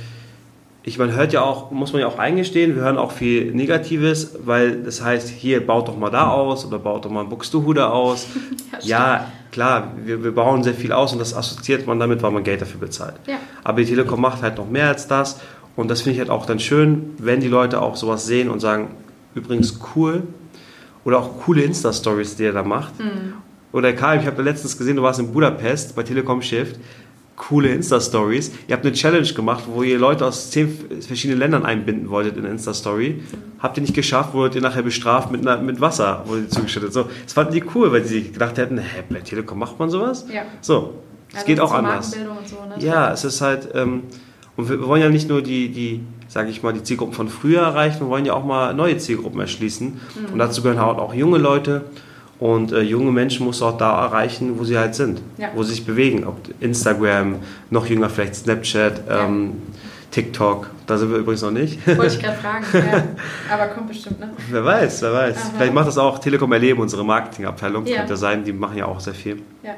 ich, man hört ja auch, muss man ja auch eingestehen, wir hören auch viel Negatives, weil das heißt, hier baut doch mal da aus oder baut doch mal ein Buxtehude aus. [laughs] ja, ja, klar, wir, wir bauen sehr viel aus und das assoziiert man damit, weil man Geld dafür bezahlt. Ja. Aber die Telekom macht halt noch mehr als das und das finde ich halt auch dann schön, wenn die Leute auch sowas sehen und sagen, übrigens cool. Oder auch coole Insta-Stories, die er da macht. Mhm. Oder Karl, ich habe letztens gesehen, du warst in Budapest bei Telekom Shift. Coole Insta-Stories. Ihr habt eine Challenge gemacht, wo ihr Leute aus zehn verschiedenen Ländern einbinden wolltet in Insta-Story. Habt ihr nicht geschafft, wurdet ihr nachher bestraft mit, einer, mit Wasser, wurde zugeschüttet. So, das fanden die cool, weil sie gedacht hätten, hä, bei Telekom macht man sowas? Ja. So, es also geht auch anders. So, ne? Ja, es ist halt... Ähm, und wir wollen ja nicht nur die, die sage ich mal, die Zielgruppen von früher erreichen, wir wollen ja auch mal neue Zielgruppen erschließen. Mhm. Und dazu gehören halt auch junge Leute. Und äh, junge Menschen muss auch da erreichen, wo sie halt sind, ja. wo sie sich bewegen. Ob Instagram, noch jünger vielleicht Snapchat, ähm, TikTok. Da sind wir übrigens noch nicht. Wollte ich gerade fragen, ja. [laughs] Aber kommt bestimmt, ne? Wer weiß, wer weiß. Aha. Vielleicht macht das auch Telekom Erleben, unsere Marketingabteilung. Ja. Könnte sein, die machen ja auch sehr viel. Ja.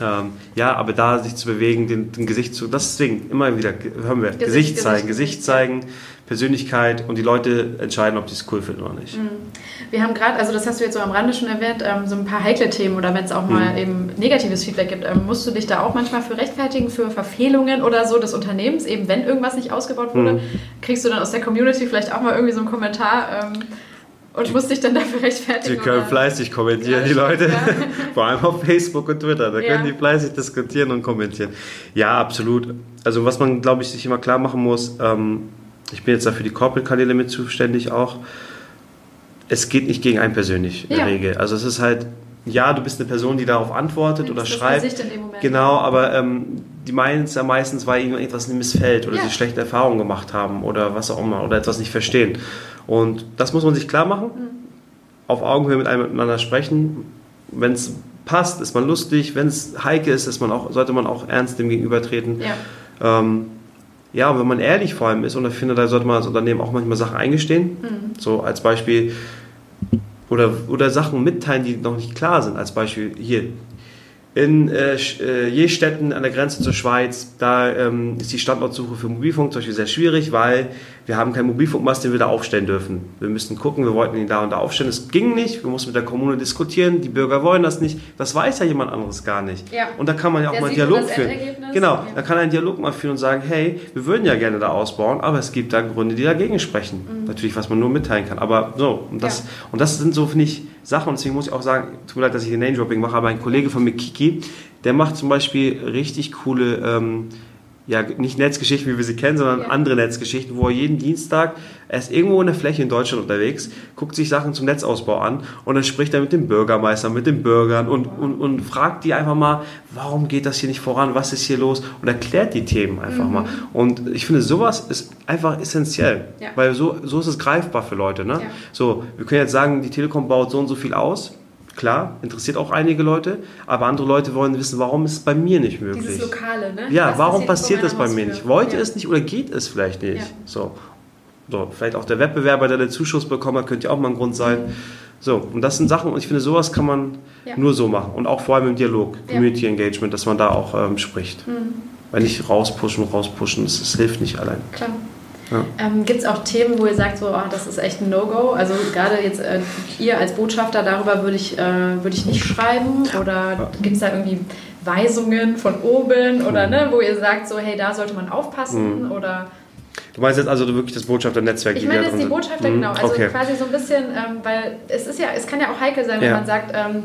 Ähm, ja, aber da sich zu bewegen, den, den Gesicht zu, deswegen immer wieder hören wir, Gesicht, Gesicht zeigen, Gesicht, zeigen, Persönlichkeit und die Leute entscheiden, ob sie es cool finden oder nicht. Mhm. Wir haben gerade, also das hast du jetzt so am Rande schon erwähnt, ähm, so ein paar heikle Themen oder wenn es auch mal mhm. eben negatives Feedback gibt, ähm, musst du dich da auch manchmal für rechtfertigen, für Verfehlungen oder so des Unternehmens, eben wenn irgendwas nicht ausgebaut wurde, mhm. kriegst du dann aus der Community vielleicht auch mal irgendwie so einen Kommentar, ähm, und musste ich dann dafür rechtfertigen? Die können oder? fleißig kommentieren, ja, die Leute. Ja. [laughs] Vor allem auf Facebook und Twitter. Da ja. können die fleißig diskutieren und kommentieren. Ja, absolut. Also was man, glaube ich, sich immer klar machen muss, ähm, ich bin jetzt dafür die Corporate-Kanäle mit zuständig auch. Es geht nicht gegen einen persönlich in der Regel. Also es ist halt, ja, du bist eine Person, die darauf antwortet oder schreibt. In dem Moment. Genau, aber ähm, die meinen es ja meistens, weil ihnen etwas missfällt oder sie schlechte Erfahrungen gemacht haben oder was auch immer oder etwas nicht verstehen. Und das muss man sich klar machen, mhm. auf Augenhöhe mit einem miteinander sprechen. Wenn es passt, ist man lustig. Wenn es heike ist, ist man auch, sollte man auch ernst dem gegenübertreten. Ja. Ähm, ja, und wenn man ehrlich vor allem ist, und ich finde, da sollte man als Unternehmen auch manchmal Sachen eingestehen. Mhm. So als Beispiel, oder, oder Sachen mitteilen, die noch nicht klar sind. Als Beispiel hier, in äh, äh, Jestetten an der Grenze zur Schweiz, da ähm, ist die Standortsuche für Mobilfunk zum Beispiel sehr schwierig, weil wir haben keinen Mobilfunkmast, den wir da aufstellen dürfen. Wir müssten gucken, wir wollten ihn da und da aufstellen. Es ging nicht, wir mussten mit der Kommune diskutieren, die Bürger wollen das nicht. Das weiß ja jemand anderes gar nicht. Ja. Und da kann man ja auch der mal einen Dialog führen. Genau, ja. da kann ein Dialog mal führen und sagen, hey, wir würden ja gerne da ausbauen, aber es gibt da Gründe, die dagegen sprechen. Mhm. Natürlich, was man nur mitteilen kann. Aber so, und das, ja. und das sind so, finde ich, Sachen. Und deswegen muss ich auch sagen, tut mir leid, dass ich den Name-Dropping mache, aber ein Kollege von mir, Kiki, der macht zum Beispiel richtig coole ähm, ja, nicht Netzgeschichten, wie wir sie kennen, sondern ja. andere Netzgeschichten, wo er jeden Dienstag, er ist irgendwo in der Fläche in Deutschland unterwegs, guckt sich Sachen zum Netzausbau an und dann spricht er mit dem Bürgermeister, mit den Bürgern und, und, und fragt die einfach mal, warum geht das hier nicht voran, was ist hier los und erklärt die Themen einfach mhm. mal. Und ich finde, sowas ist einfach essentiell, ja. weil so, so ist es greifbar für Leute. Ne? Ja. So, wir können jetzt sagen, die Telekom baut so und so viel aus, Klar, interessiert auch einige Leute, aber andere Leute wollen wissen, warum ist es bei mir nicht möglich? Dieses Lokale, ne? Ja, Was warum passiert das bei mir nicht? Wollte ja. es nicht oder geht es vielleicht nicht? Ja. So. so. Vielleicht auch der Wettbewerber, der den Zuschuss bekommen hat, könnte ja auch mal ein Grund sein. Mhm. So, und das sind Sachen, und ich finde, sowas kann man ja. nur so machen. Und auch vor allem im Dialog, Community Engagement, dass man da auch ähm, spricht. Mhm. Weil nicht rauspushen, rauspushen, das, das hilft nicht allein. Klar. Ja. Ähm, Gibt es auch Themen, wo ihr sagt, so, oh, das ist echt ein No-Go? Also gerade jetzt äh, ihr als Botschafter, darüber würde ich, äh, würd ich nicht schreiben? Oder gibt es da irgendwie Weisungen von oben? Oder mhm. ne, wo ihr sagt, so, hey, da sollte man aufpassen? Mhm. Oder... Du meinst jetzt also wirklich das Botschafternetzwerk? Ich meine jetzt die Botschafter, mhm. genau. Also okay. quasi so ein bisschen, ähm, weil es ist ja, es kann ja auch heikel sein, wenn ja. man sagt, ähm,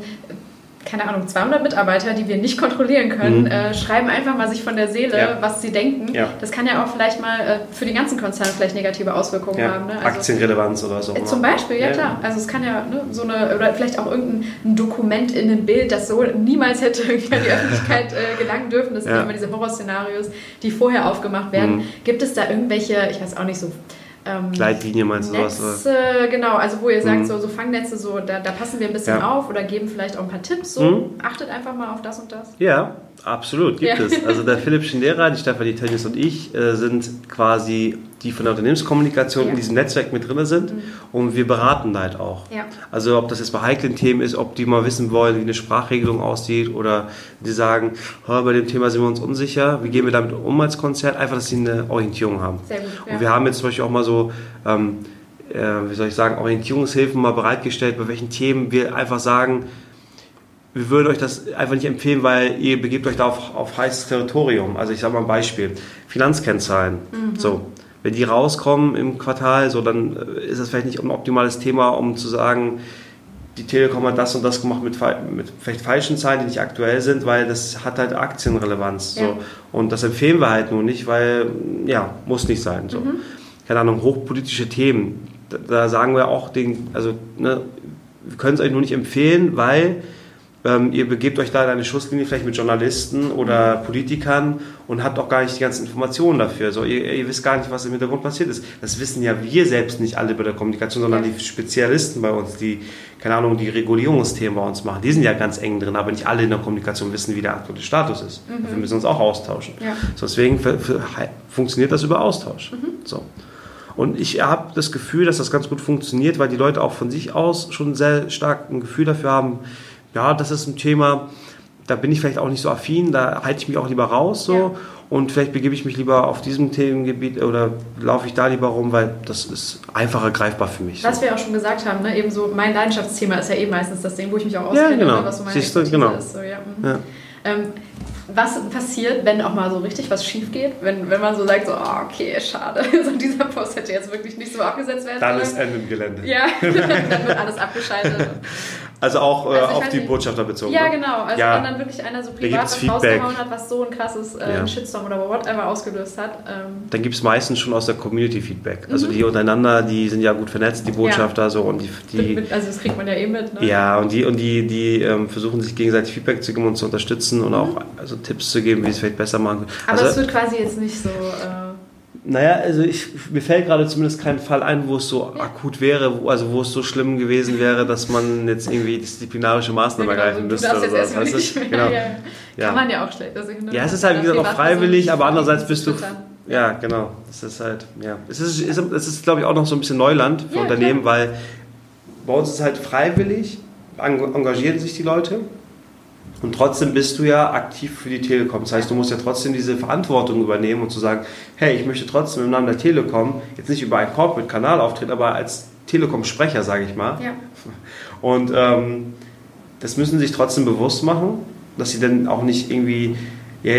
keine Ahnung, 200 Mitarbeiter, die wir nicht kontrollieren können, mhm. äh, schreiben einfach mal sich von der Seele, ja. was sie denken. Ja. Das kann ja auch vielleicht mal äh, für den ganzen Konzern vielleicht negative Auswirkungen ja. haben. Ne? Also, Aktienrelevanz oder so. Äh, zum Beispiel, ja, klar. Also es kann ja ne, so eine, oder vielleicht auch irgendein Dokument in einem Bild, das so niemals hätte [laughs] in die [laughs] Öffentlichkeit äh, gelangen dürfen. Das sind immer diese Horrorszenarios, die vorher aufgemacht werden. Mhm. Gibt es da irgendwelche, ich weiß auch nicht so, ähm, Leitlinie meinst du Netze, was? genau, also wo ihr sagt, mhm. so, so Fangnetze, so, da, da passen wir ein bisschen ja. auf oder geben vielleicht auch ein paar Tipps, so mhm. achtet einfach mal auf das und das. Ja, absolut, gibt ja. es. Also der Philipp Schindera, die Stefanie Tönnies und ich äh, sind quasi die von der Unternehmenskommunikation ja. in diesem Netzwerk mit drin sind mhm. und wir beraten da halt auch. Ja. Also ob das jetzt bei heiklen Themen ist, ob die mal wissen wollen, wie eine Sprachregelung aussieht oder die sagen, bei dem Thema sind wir uns unsicher, wie gehen wir damit um als Konzert, einfach, dass sie eine Orientierung haben. Gut, ja. Und wir haben jetzt zum Beispiel auch mal so, ähm, äh, wie soll ich sagen, Orientierungshilfen mal bereitgestellt, bei welchen Themen wir einfach sagen, wir würden euch das einfach nicht empfehlen, weil ihr begebt euch da auf, auf heißes Territorium. Also ich sage mal ein Beispiel. Finanzkennzahlen. Mhm. So wenn die rauskommen im Quartal, so dann äh, ist das vielleicht nicht ein optimales Thema, um zu sagen, die Telekom hat das und das gemacht mit, mit vielleicht falschen Zahlen, die nicht aktuell sind, weil das hat halt Aktienrelevanz. Ja. So. Und das empfehlen wir halt nur nicht, weil, ja, muss nicht sein. So. Mhm. Keine Ahnung, hochpolitische Themen. Da, da sagen wir auch, den, also, ne, wir können es euch nur nicht empfehlen, weil ähm, ihr begebt euch da in eine Schusslinie vielleicht mit Journalisten oder Politikern und habt auch gar nicht die ganzen Informationen dafür. So, ihr, ihr, wisst gar nicht, was im Hintergrund passiert ist. Das wissen ja wir selbst nicht alle bei der Kommunikation, sondern die Spezialisten bei uns, die, keine Ahnung, die Regulierungsthemen bei uns machen. Die sind ja ganz eng drin, aber nicht alle in der Kommunikation wissen, wie der aktuelle Status ist. Mhm. Wir müssen uns auch austauschen. Ja. So, deswegen funktioniert das über Austausch. Mhm. So. Und ich habe das Gefühl, dass das ganz gut funktioniert, weil die Leute auch von sich aus schon sehr stark ein Gefühl dafür haben, ja, das ist ein Thema, da bin ich vielleicht auch nicht so affin, da halte ich mich auch lieber raus so ja. und vielleicht begebe ich mich lieber auf diesem Themengebiet oder laufe ich da lieber rum, weil das ist einfacher greifbar für mich. Was so. wir auch schon gesagt haben, ne? eben so mein Leidenschaftsthema ist ja eben meistens das Ding, wo ich mich auch auskenne, ja, genau. was so meine Siehst du, genau. ist. So, ja. Mhm. ja. Ähm, was passiert, wenn auch mal so richtig was schief geht? Wenn, wenn man so sagt, so, oh, okay, schade, [laughs] so dieser Post hätte jetzt wirklich nicht so abgesetzt werden Dann ist Ende im Gelände. Ja, [laughs] dann [laughs] wird alles abgeschaltet. Also auch äh, also auf die nicht. Botschafter bezogen. Ja, ne? genau. Also ja. wenn dann wirklich einer so privat was rausgehauen hat, was so ein krasses äh, ja. Shitstorm oder whatever ausgelöst hat. Ähm. Dann gibt es meistens schon aus der Community Feedback. Also mhm. die untereinander, die sind ja gut vernetzt, die Botschafter ja. so und die, die Also das kriegt man ja eh mit. Ne? Ja, und die und die, die ähm, versuchen sich gegenseitig Feedback zu geben und zu unterstützen und mhm. auch also Tipps zu geben, wie es vielleicht besser machen können. Aber also, es wird quasi jetzt nicht so. Äh naja, also ich, mir fällt gerade zumindest kein Fall ein, wo es so ja. akut wäre, wo, also wo es so schlimm gewesen wäre, dass man jetzt irgendwie disziplinarische Maßnahmen ja, genau, ergreifen müsste. Oder so. Weißt nicht mehr, genau. ja. Kann man ja auch schlecht. Also ja, es ist halt wie gesagt auch freiwillig, aber andererseits bist du... Ja, genau. Es ist halt, ja. Es ist, es ist, ist glaube ich, auch noch so ein bisschen Neuland für Unternehmen, klar. weil bei uns ist es halt freiwillig, engagieren sich die Leute und trotzdem bist du ja aktiv für die Telekom. Das heißt, du musst ja trotzdem diese Verantwortung übernehmen und zu sagen, hey, ich möchte trotzdem im Namen der Telekom jetzt nicht über einen Corporate-Kanal auftreten, aber als Telekom-Sprecher, sage ich mal. Ja. [laughs] Und ähm, das müssen sie sich trotzdem bewusst machen, dass sie dann auch nicht irgendwie ja,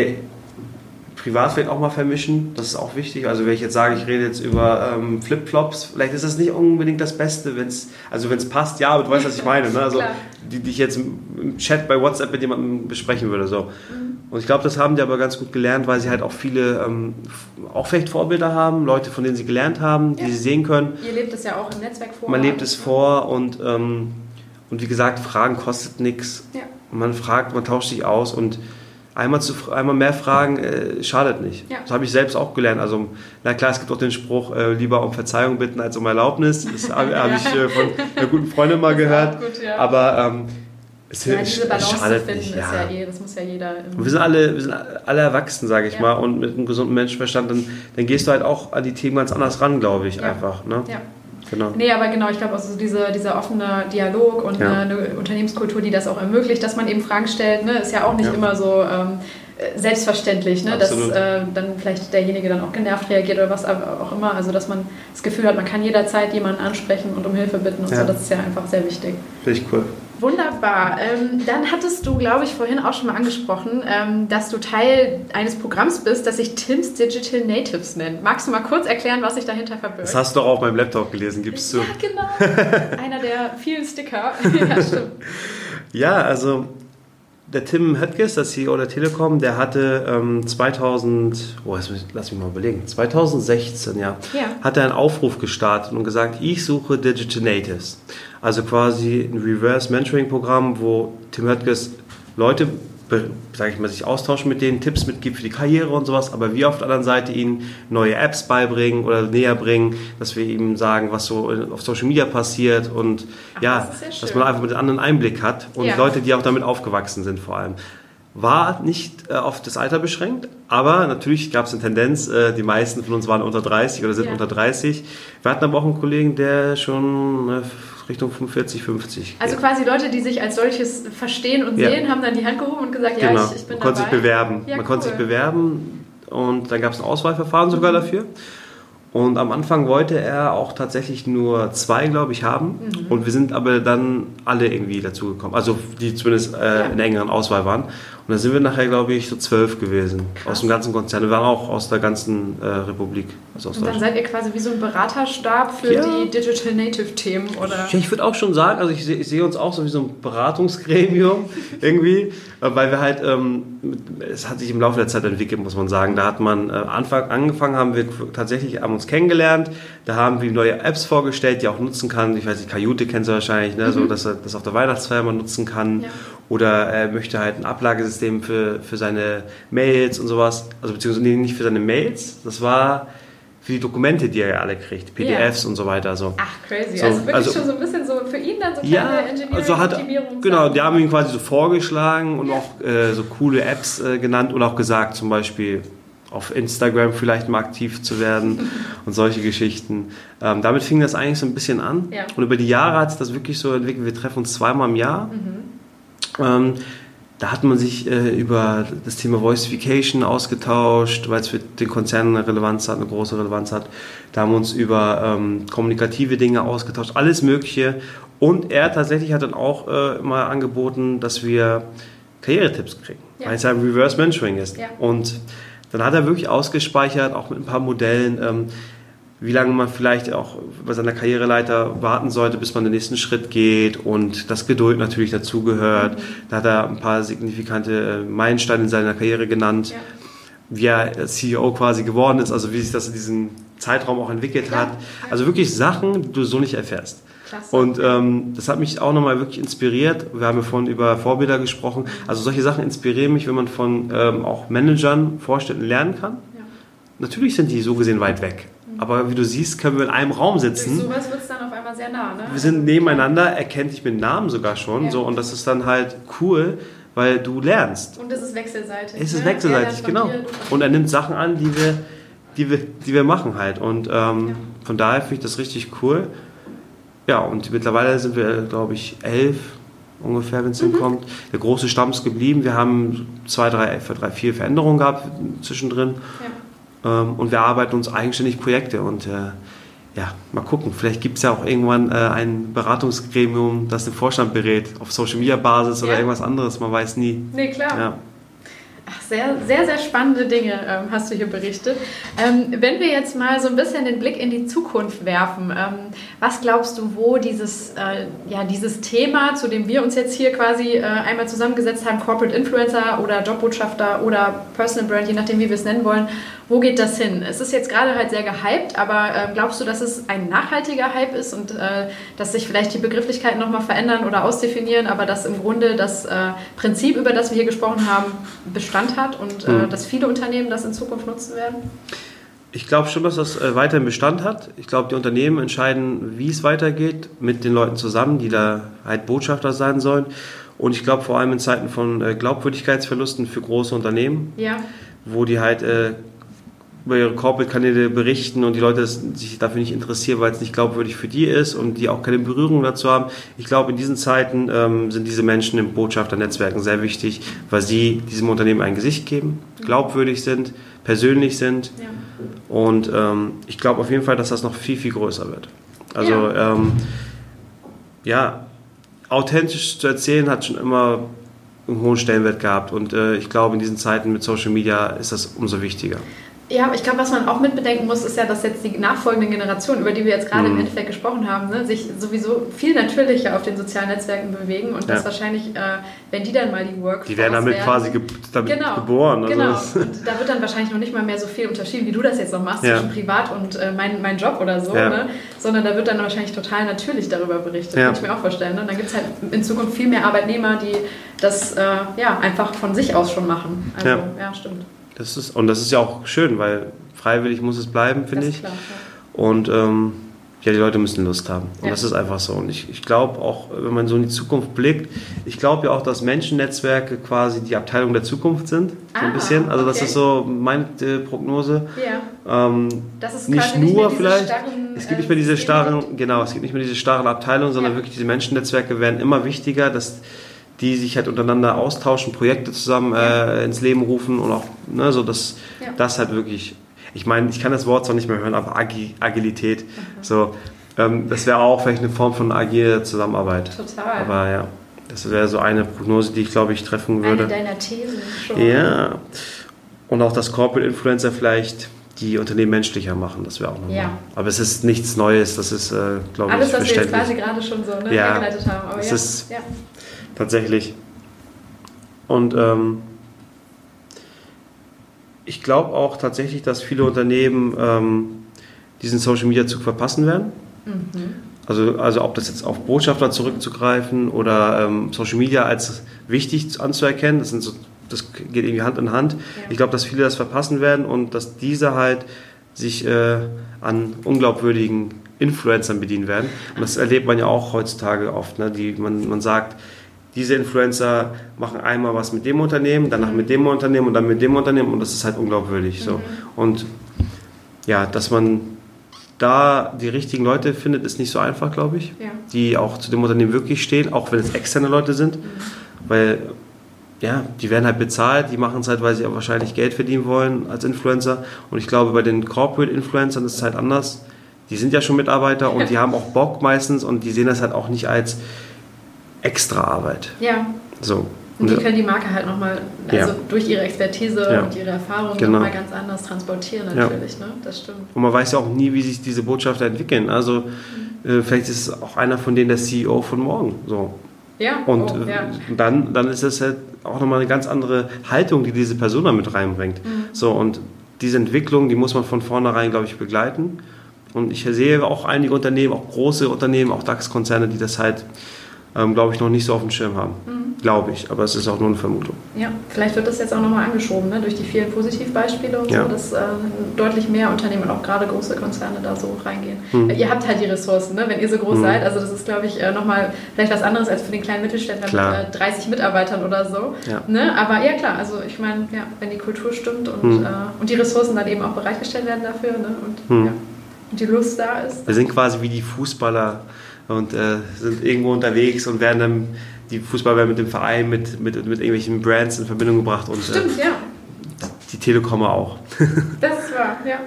privat vielleicht auch mal vermischen. Das ist auch wichtig. Also wenn ich jetzt sage, ich rede jetzt über ähm, Flipflops, vielleicht ist das nicht unbedingt das Beste, wenn es also wenn es passt, ja, aber du weißt, was ich meine. Ne? [laughs] Also die, die ich jetzt im Chat bei WhatsApp mit jemandem besprechen würde. So. Mhm. Und ich glaube, das haben die aber ganz gut gelernt, weil sie halt auch viele, ähm, auch vielleicht Vorbilder haben, Leute, von denen sie gelernt haben, ja. die sie sehen können. Ihr lebt es ja auch im Netzwerk vor. Man lebt es vor und, ähm, und wie gesagt, Fragen kostet nichts. Ja. Man fragt, man tauscht sich aus und einmal, zu, einmal mehr fragen äh, schadet nicht. Ja. Das habe ich selbst auch gelernt. Also, na klar, es gibt auch den Spruch, äh, lieber um Verzeihung bitten als um Erlaubnis. Das habe [laughs] hab ich äh, von einer guten Freundin mal gehört. Gut, ja. Aber ähm, es, ja, diese Balance schadet finden, nicht. Ja. ja eh, das muss ja jeder. Wir sind alle, wir sind alle erwachsen, sage ich mal, und mit einem gesunden Menschenverstand, dann, dann gehst du halt auch an die Themen ganz anders ran, glaube ich, einfach. Ne? Ja. Genau. Nee, aber genau, ich glaube, also diese, dieser offene Dialog und ja. eine, Unternehmenskultur, die das auch ermöglicht, dass man eben Fragen stellt, ne, ist ja auch nicht ja. immer so ähm, selbstverständlich, ne, dass äh, dann vielleicht derjenige dann auch genervt reagiert oder was auch immer. Also, dass man das Gefühl hat, man kann jederzeit jemanden ansprechen und um Hilfe bitten und ja. so. Das ist ja einfach sehr wichtig. Richtig cool. Wunderbar. Ähm, dann hattest du, glaube ich, vorhin auch schon mal angesprochen, ähm, dass du Teil eines Programms bist, das sich Tim's Digital Natives nennt. Magst du mal kurz erklären, was sich dahinter verbirgt? Das hast du auch auf meinem Laptop gelesen, gibst du? Ja, genau. [laughs] Einer der vielen Sticker. [laughs] ja, stimmt. Ja, also der Tim Höttges, der CEO der Telekom, der hatte ähm, 2000, oh, lass mich mal überlegen, 2016, ja, ja, hat er einen Aufruf gestartet und gesagt, ich suche Digital Natives. Also quasi ein Reverse Mentoring Programm, wo Tim Höttges Leute sage ich mal, sich austauschen mit denen, Tipps mitgibt für die Karriere und sowas, aber wir auf der anderen Seite ihnen neue Apps beibringen oder näher bringen, dass wir ihm sagen, was so auf Social Media passiert und Ach, ja, das dass man einfach mit anderen Einblick hat und ja. Leute, die auch damit aufgewachsen sind vor allem. War nicht äh, auf das Alter beschränkt, aber natürlich gab es eine Tendenz, äh, die meisten von uns waren unter 30 oder sind ja. unter 30. Wir hatten aber auch einen Kollegen, der schon äh, Richtung 45, 50. Also quasi Leute, die sich als solches verstehen und ja. sehen, haben dann die Hand gehoben und gesagt, ja, genau. ich, ich bin Man konnte sich bewerben. Ja, Man cool. konnte sich bewerben und dann gab es ein Auswahlverfahren sogar mhm. dafür. Und am Anfang wollte er auch tatsächlich nur zwei, glaube ich, haben. Mhm. Und wir sind aber dann alle irgendwie dazugekommen. Also die zumindest äh, ja. in der engeren Auswahl waren. Und dann sind wir nachher, glaube ich, so zwölf gewesen. Krass. Aus dem ganzen Konzern. Wir waren auch aus der ganzen äh, Republik. Also und dann seid ihr quasi wie so ein Beraterstab für ja. die Digital Native Themen, oder? Ja, ich würde auch schon sagen, also ich, ich sehe uns auch so wie so ein Beratungsgremium [laughs] irgendwie, äh, weil wir halt, ähm, es hat sich im Laufe der Zeit entwickelt, muss man sagen. Da hat man äh, Anfang, angefangen, haben wir tatsächlich, haben uns kennengelernt, da haben wir neue Apps vorgestellt, die auch nutzen kann. Ich weiß nicht, Kajute kennst du wahrscheinlich, ne? Mhm. so, dass er das auf der Weihnachtsfeier mal nutzen kann. Ja oder er möchte halt ein Ablagesystem für, für seine Mails und sowas. Also beziehungsweise nicht für seine Mails, das war für die Dokumente, die er ja alle kriegt, PDFs yeah. und so weiter. So. Ach, crazy. So, also wirklich also, schon so ein bisschen so für ihn dann so kleine ja, Engineering also hat, Genau, die haben ihn quasi so vorgeschlagen und auch äh, so coole Apps äh, genannt und auch gesagt, zum Beispiel auf Instagram vielleicht mal aktiv zu werden [laughs] und solche Geschichten. Ähm, damit fing das eigentlich so ein bisschen an. Ja. Und über die Jahre hat sich das wirklich so entwickelt. Wir treffen uns zweimal im Jahr. Mhm ähm, da hat man sich äh, über das Thema Voicification ausgetauscht, weil es für den Konzern eine Relevanz hat, eine große Relevanz hat. Da haben wir uns über ähm, kommunikative Dinge ausgetauscht, alles Mögliche. Und er tatsächlich hat dann auch äh, mal angeboten, dass wir Karrieretipps kriegen, ja. weil es ja ein Reverse Mentoring ist. Ja. Und dann hat er wirklich ausgespeichert, auch mit ein paar Modellen, ähm, wie lange man vielleicht auch bei seiner Karriereleiter warten sollte, bis man den nächsten Schritt geht und dass Geduld natürlich dazugehört. Da hat er ein paar signifikante äh, Meilensteine in seiner Karriere genannt, ja. wie er CEO quasi geworden ist, also wie sich das in diesem Zeitraum auch entwickelt ja. hat. Also wirklich Sachen, die du so nicht erfährst. Klasse. Und ähm, das hat mich auch nochmal wirklich inspiriert. Wir haben ja vorhin über Vorbilder gesprochen. Also solche Sachen inspirieren mich, wenn man von ähm, auch Managern, Vorständen lernen kann. Ja. Natürlich sind die so gesehen weit weg. Aber wie du siehst, können wir in einem Raum sitzen. Durch sowas wird es dann auf einmal sehr nah, ne? Wir sind nebeneinander, er kennt dich mit Namen sogar schon. Ja. So, und das ist dann halt cool, weil du lernst. Und es ist wechselseitig. Es ist ne? wechselseitig, genau. Dir, und er nimmt Sachen an, die wir, die wir, die wir machen halt. Und ähm, ja. von daher finde ich das richtig cool. Ja, und mittlerweile sind wir, glaube ich, elf ungefähr, wenn es mhm. hinkommt. Der große Stamm ist geblieben. Wir haben zwei, drei, drei, vier Veränderungen gehabt zwischendrin. Ja. Ähm, und wir arbeiten uns eigenständig Projekte und äh, ja, mal gucken. Vielleicht gibt es ja auch irgendwann äh, ein Beratungsgremium, das den Vorstand berät, auf Social Media Basis oder irgendwas anderes, man weiß nie. Nee, klar. Ja. Ach, sehr, sehr, sehr spannende Dinge ähm, hast du hier berichtet. Ähm, wenn wir jetzt mal so ein bisschen den Blick in die Zukunft werfen, ähm, was glaubst du, wo dieses, äh, ja, dieses Thema, zu dem wir uns jetzt hier quasi äh, einmal zusammengesetzt haben, Corporate Influencer oder Jobbotschafter oder Personal Brand, je nachdem, wie wir es nennen wollen, wo geht das hin? Es ist jetzt gerade halt sehr gehypt, aber äh, glaubst du, dass es ein nachhaltiger Hype ist und äh, dass sich vielleicht die Begrifflichkeiten nochmal verändern oder ausdefinieren, aber dass im Grunde das äh, Prinzip, über das wir hier gesprochen haben, Bestand hat und mhm. dass viele Unternehmen das in Zukunft nutzen werden? Ich glaube schon, dass das äh, weiterhin Bestand hat. Ich glaube, die Unternehmen entscheiden, wie es weitergeht, mit den Leuten zusammen, die da halt Botschafter sein sollen. Und ich glaube vor allem in Zeiten von äh, Glaubwürdigkeitsverlusten für große Unternehmen, ja. wo die halt äh, über ihre Corporate-Kanäle berichten und die Leute sich dafür nicht interessieren, weil es nicht glaubwürdig für die ist und die auch keine Berührung dazu haben. Ich glaube, in diesen Zeiten ähm, sind diese Menschen in Botschafternetzwerken sehr wichtig, weil sie diesem Unternehmen ein Gesicht geben, glaubwürdig sind, persönlich sind. Ja. Und ähm, ich glaube auf jeden Fall, dass das noch viel, viel größer wird. Also ja, ähm, ja authentisch zu erzählen hat schon immer einen hohen Stellenwert gehabt. Und äh, ich glaube, in diesen Zeiten mit Social Media ist das umso wichtiger. Ja, aber ich glaube, was man auch mitbedenken muss, ist ja, dass jetzt die nachfolgenden Generationen, über die wir jetzt gerade mhm. im Endeffekt gesprochen haben, ne, sich sowieso viel natürlicher auf den sozialen Netzwerken bewegen und ja. dass wahrscheinlich, äh, wenn die dann mal die Workforce Die werden damit werden, quasi ge damit genau, geboren. Also genau, und da wird dann wahrscheinlich noch nicht mal mehr so viel unterschieden, wie du das jetzt noch machst, ja. zwischen privat und äh, mein, mein Job oder so, ja. ne? sondern da wird dann wahrscheinlich total natürlich darüber berichtet, kann ich mir auch vorstellen. Ne? Dann gibt es halt in Zukunft viel mehr Arbeitnehmer, die das äh, ja, einfach von sich aus schon machen. Also, ja, stimmt. Das ist, und das ist ja auch schön, weil freiwillig muss es bleiben, finde ich. Klar, ja. Und ähm, ja, die Leute müssen Lust haben. Und ja. das ist einfach so. Und ich, ich glaube auch, wenn man so in die Zukunft blickt, ich glaube ja auch, dass Menschennetzwerke quasi die Abteilung der Zukunft sind. So ah, ein bisschen. Also okay. das ist so meine äh, Prognose. Ja. Ähm, das ist nicht nur nicht vielleicht. Starren, es gibt nicht mehr diese äh, starren, genau, es gibt nicht mehr diese starren Abteilungen, sondern ja. wirklich diese Menschennetzwerke werden immer wichtiger, dass die sich halt untereinander austauschen, Projekte zusammen äh, ins Leben rufen und auch, ne, so dass ja. das halt wirklich, ich meine, ich kann das Wort zwar nicht mehr hören, aber Agi Agilität, mhm. so, ähm, das wäre auch vielleicht eine Form von agiler Zusammenarbeit. Total. Aber ja, das wäre so eine Prognose, die ich glaube ich treffen würde. Eine deiner Thesen schon. Ja. Und auch, dass Corporate Influencer vielleicht die Unternehmen menschlicher machen, das wäre auch nochmal. Ja. Aber es ist nichts Neues, das ist, äh, glaube ich, Alles, was wir jetzt quasi gerade schon so ne, ja, hergeleitet haben. Aber es ja, ist, ja tatsächlich. Und ähm, ich glaube auch tatsächlich, dass viele Unternehmen ähm, diesen Social Media Zug verpassen werden. Mhm. Also, also ob das jetzt auf Botschafter zurückzugreifen oder ähm, Social Media als wichtig anzuerkennen, das, sind so, das geht irgendwie Hand in Hand. Ja. Ich glaube, dass viele das verpassen werden und dass diese halt sich äh, an unglaubwürdigen Influencern bedienen werden. Und das erlebt man ja auch heutzutage oft. Ne? Die, man, man sagt, diese Influencer machen einmal was mit dem Unternehmen, danach mhm. mit dem Unternehmen und dann mit dem Unternehmen und das ist halt unglaubwürdig. So. Mhm. Und ja, dass man da die richtigen Leute findet, ist nicht so einfach, glaube ich, ja. die auch zu dem Unternehmen wirklich stehen, auch wenn es externe Leute sind, mhm. weil ja, die werden halt bezahlt, die machen es halt, weil sie auch wahrscheinlich Geld verdienen wollen als Influencer und ich glaube, bei den Corporate Influencern ist es halt anders. Die sind ja schon Mitarbeiter und [laughs] die haben auch Bock meistens und die sehen das halt auch nicht als extra Arbeit. Ja. So. Und die können die Marke halt nochmal, also ja. durch ihre Expertise ja. und ihre Erfahrung genau. nochmal ganz anders transportieren natürlich, ja. ne? Das stimmt. Und man weiß ja auch nie, wie sich diese Botschafter entwickeln. Also mhm. äh, vielleicht ist es auch einer von denen der CEO von morgen. So. Ja. Und oh, ja. dann, dann ist es halt auch nochmal eine ganz andere Haltung, die diese Person da mit reinbringt. Mhm. So, und diese Entwicklung, die muss man von vornherein, glaube ich, begleiten. Und ich sehe auch einige Unternehmen, auch große Unternehmen, auch DAX-Konzerne, die das halt ähm, glaube ich, noch nicht so auf dem Schirm haben. Mhm. Glaube ich, aber es ist auch nur eine Vermutung. Ja, vielleicht wird das jetzt auch nochmal angeschoben, ne? durch die vielen Positivbeispiele und ja. so, dass äh, deutlich mehr Unternehmen und auch gerade große Konzerne da so reingehen. Mhm. Ihr habt halt die Ressourcen, ne? wenn ihr so groß mhm. seid. Also das ist, glaube ich, äh, nochmal vielleicht was anderes als für den kleinen Mittelständler klar. mit äh, 30 Mitarbeitern oder so. Ja. Ne? Aber ja, klar, also ich meine, ja, wenn die Kultur stimmt und, mhm. äh, und die Ressourcen dann eben auch bereitgestellt werden dafür ne? und, mhm. und die Lust da ist. Wir sind quasi wie die Fußballer und äh, sind irgendwo unterwegs und werden dann, die Fußballer werden mit dem Verein, mit, mit, mit irgendwelchen Brands in Verbindung gebracht. Und, Stimmt, äh, ja. Die Telekom auch. [laughs] das war, ja.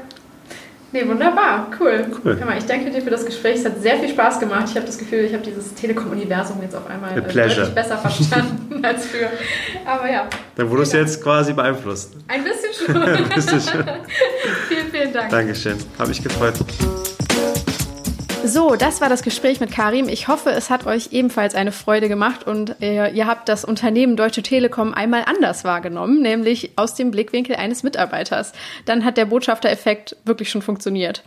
Nee, wunderbar, cool. cool. Mal, ich danke dir für das Gespräch. Es hat sehr viel Spaß gemacht. Ich habe das Gefühl, ich habe dieses Telekom-Universum jetzt auf einmal äh, deutlich besser verstanden als früher. Aber ja. Dann wurdest du jetzt quasi beeinflusst. Ein bisschen [laughs] schon. Ein bisschen schon. [laughs] vielen, vielen Dank. Dankeschön. Habe mich gefreut. So, das war das Gespräch mit Karim. Ich hoffe, es hat euch ebenfalls eine Freude gemacht und äh, ihr habt das Unternehmen Deutsche Telekom einmal anders wahrgenommen, nämlich aus dem Blickwinkel eines Mitarbeiters. Dann hat der Botschaftereffekt wirklich schon funktioniert.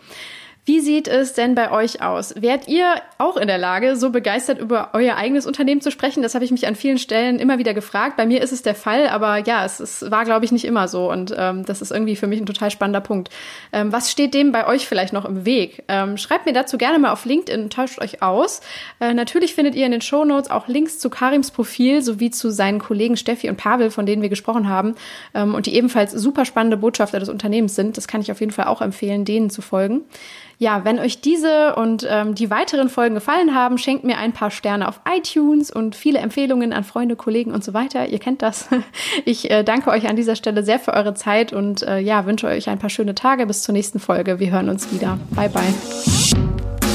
Wie sieht es denn bei euch aus? Wärt ihr auch in der Lage, so begeistert über euer eigenes Unternehmen zu sprechen? Das habe ich mich an vielen Stellen immer wieder gefragt. Bei mir ist es der Fall, aber ja, es, es war, glaube ich, nicht immer so. Und ähm, das ist irgendwie für mich ein total spannender Punkt. Ähm, was steht dem bei euch vielleicht noch im Weg? Ähm, schreibt mir dazu gerne mal auf LinkedIn, tauscht euch aus. Äh, natürlich findet ihr in den Show Notes auch Links zu Karims Profil sowie zu seinen Kollegen Steffi und Pavel, von denen wir gesprochen haben ähm, und die ebenfalls super spannende Botschafter des Unternehmens sind. Das kann ich auf jeden Fall auch empfehlen, denen zu folgen. Ja, wenn euch diese und ähm, die weiteren Folgen gefallen haben, schenkt mir ein paar Sterne auf iTunes und viele Empfehlungen an Freunde, Kollegen und so weiter. Ihr kennt das. [laughs] Ich äh, danke euch an dieser Stelle sehr für eure Zeit und äh, ja, wünsche euch ein paar schöne Tage bis zur nächsten Folge. Wir hören uns wieder. Bye, bye.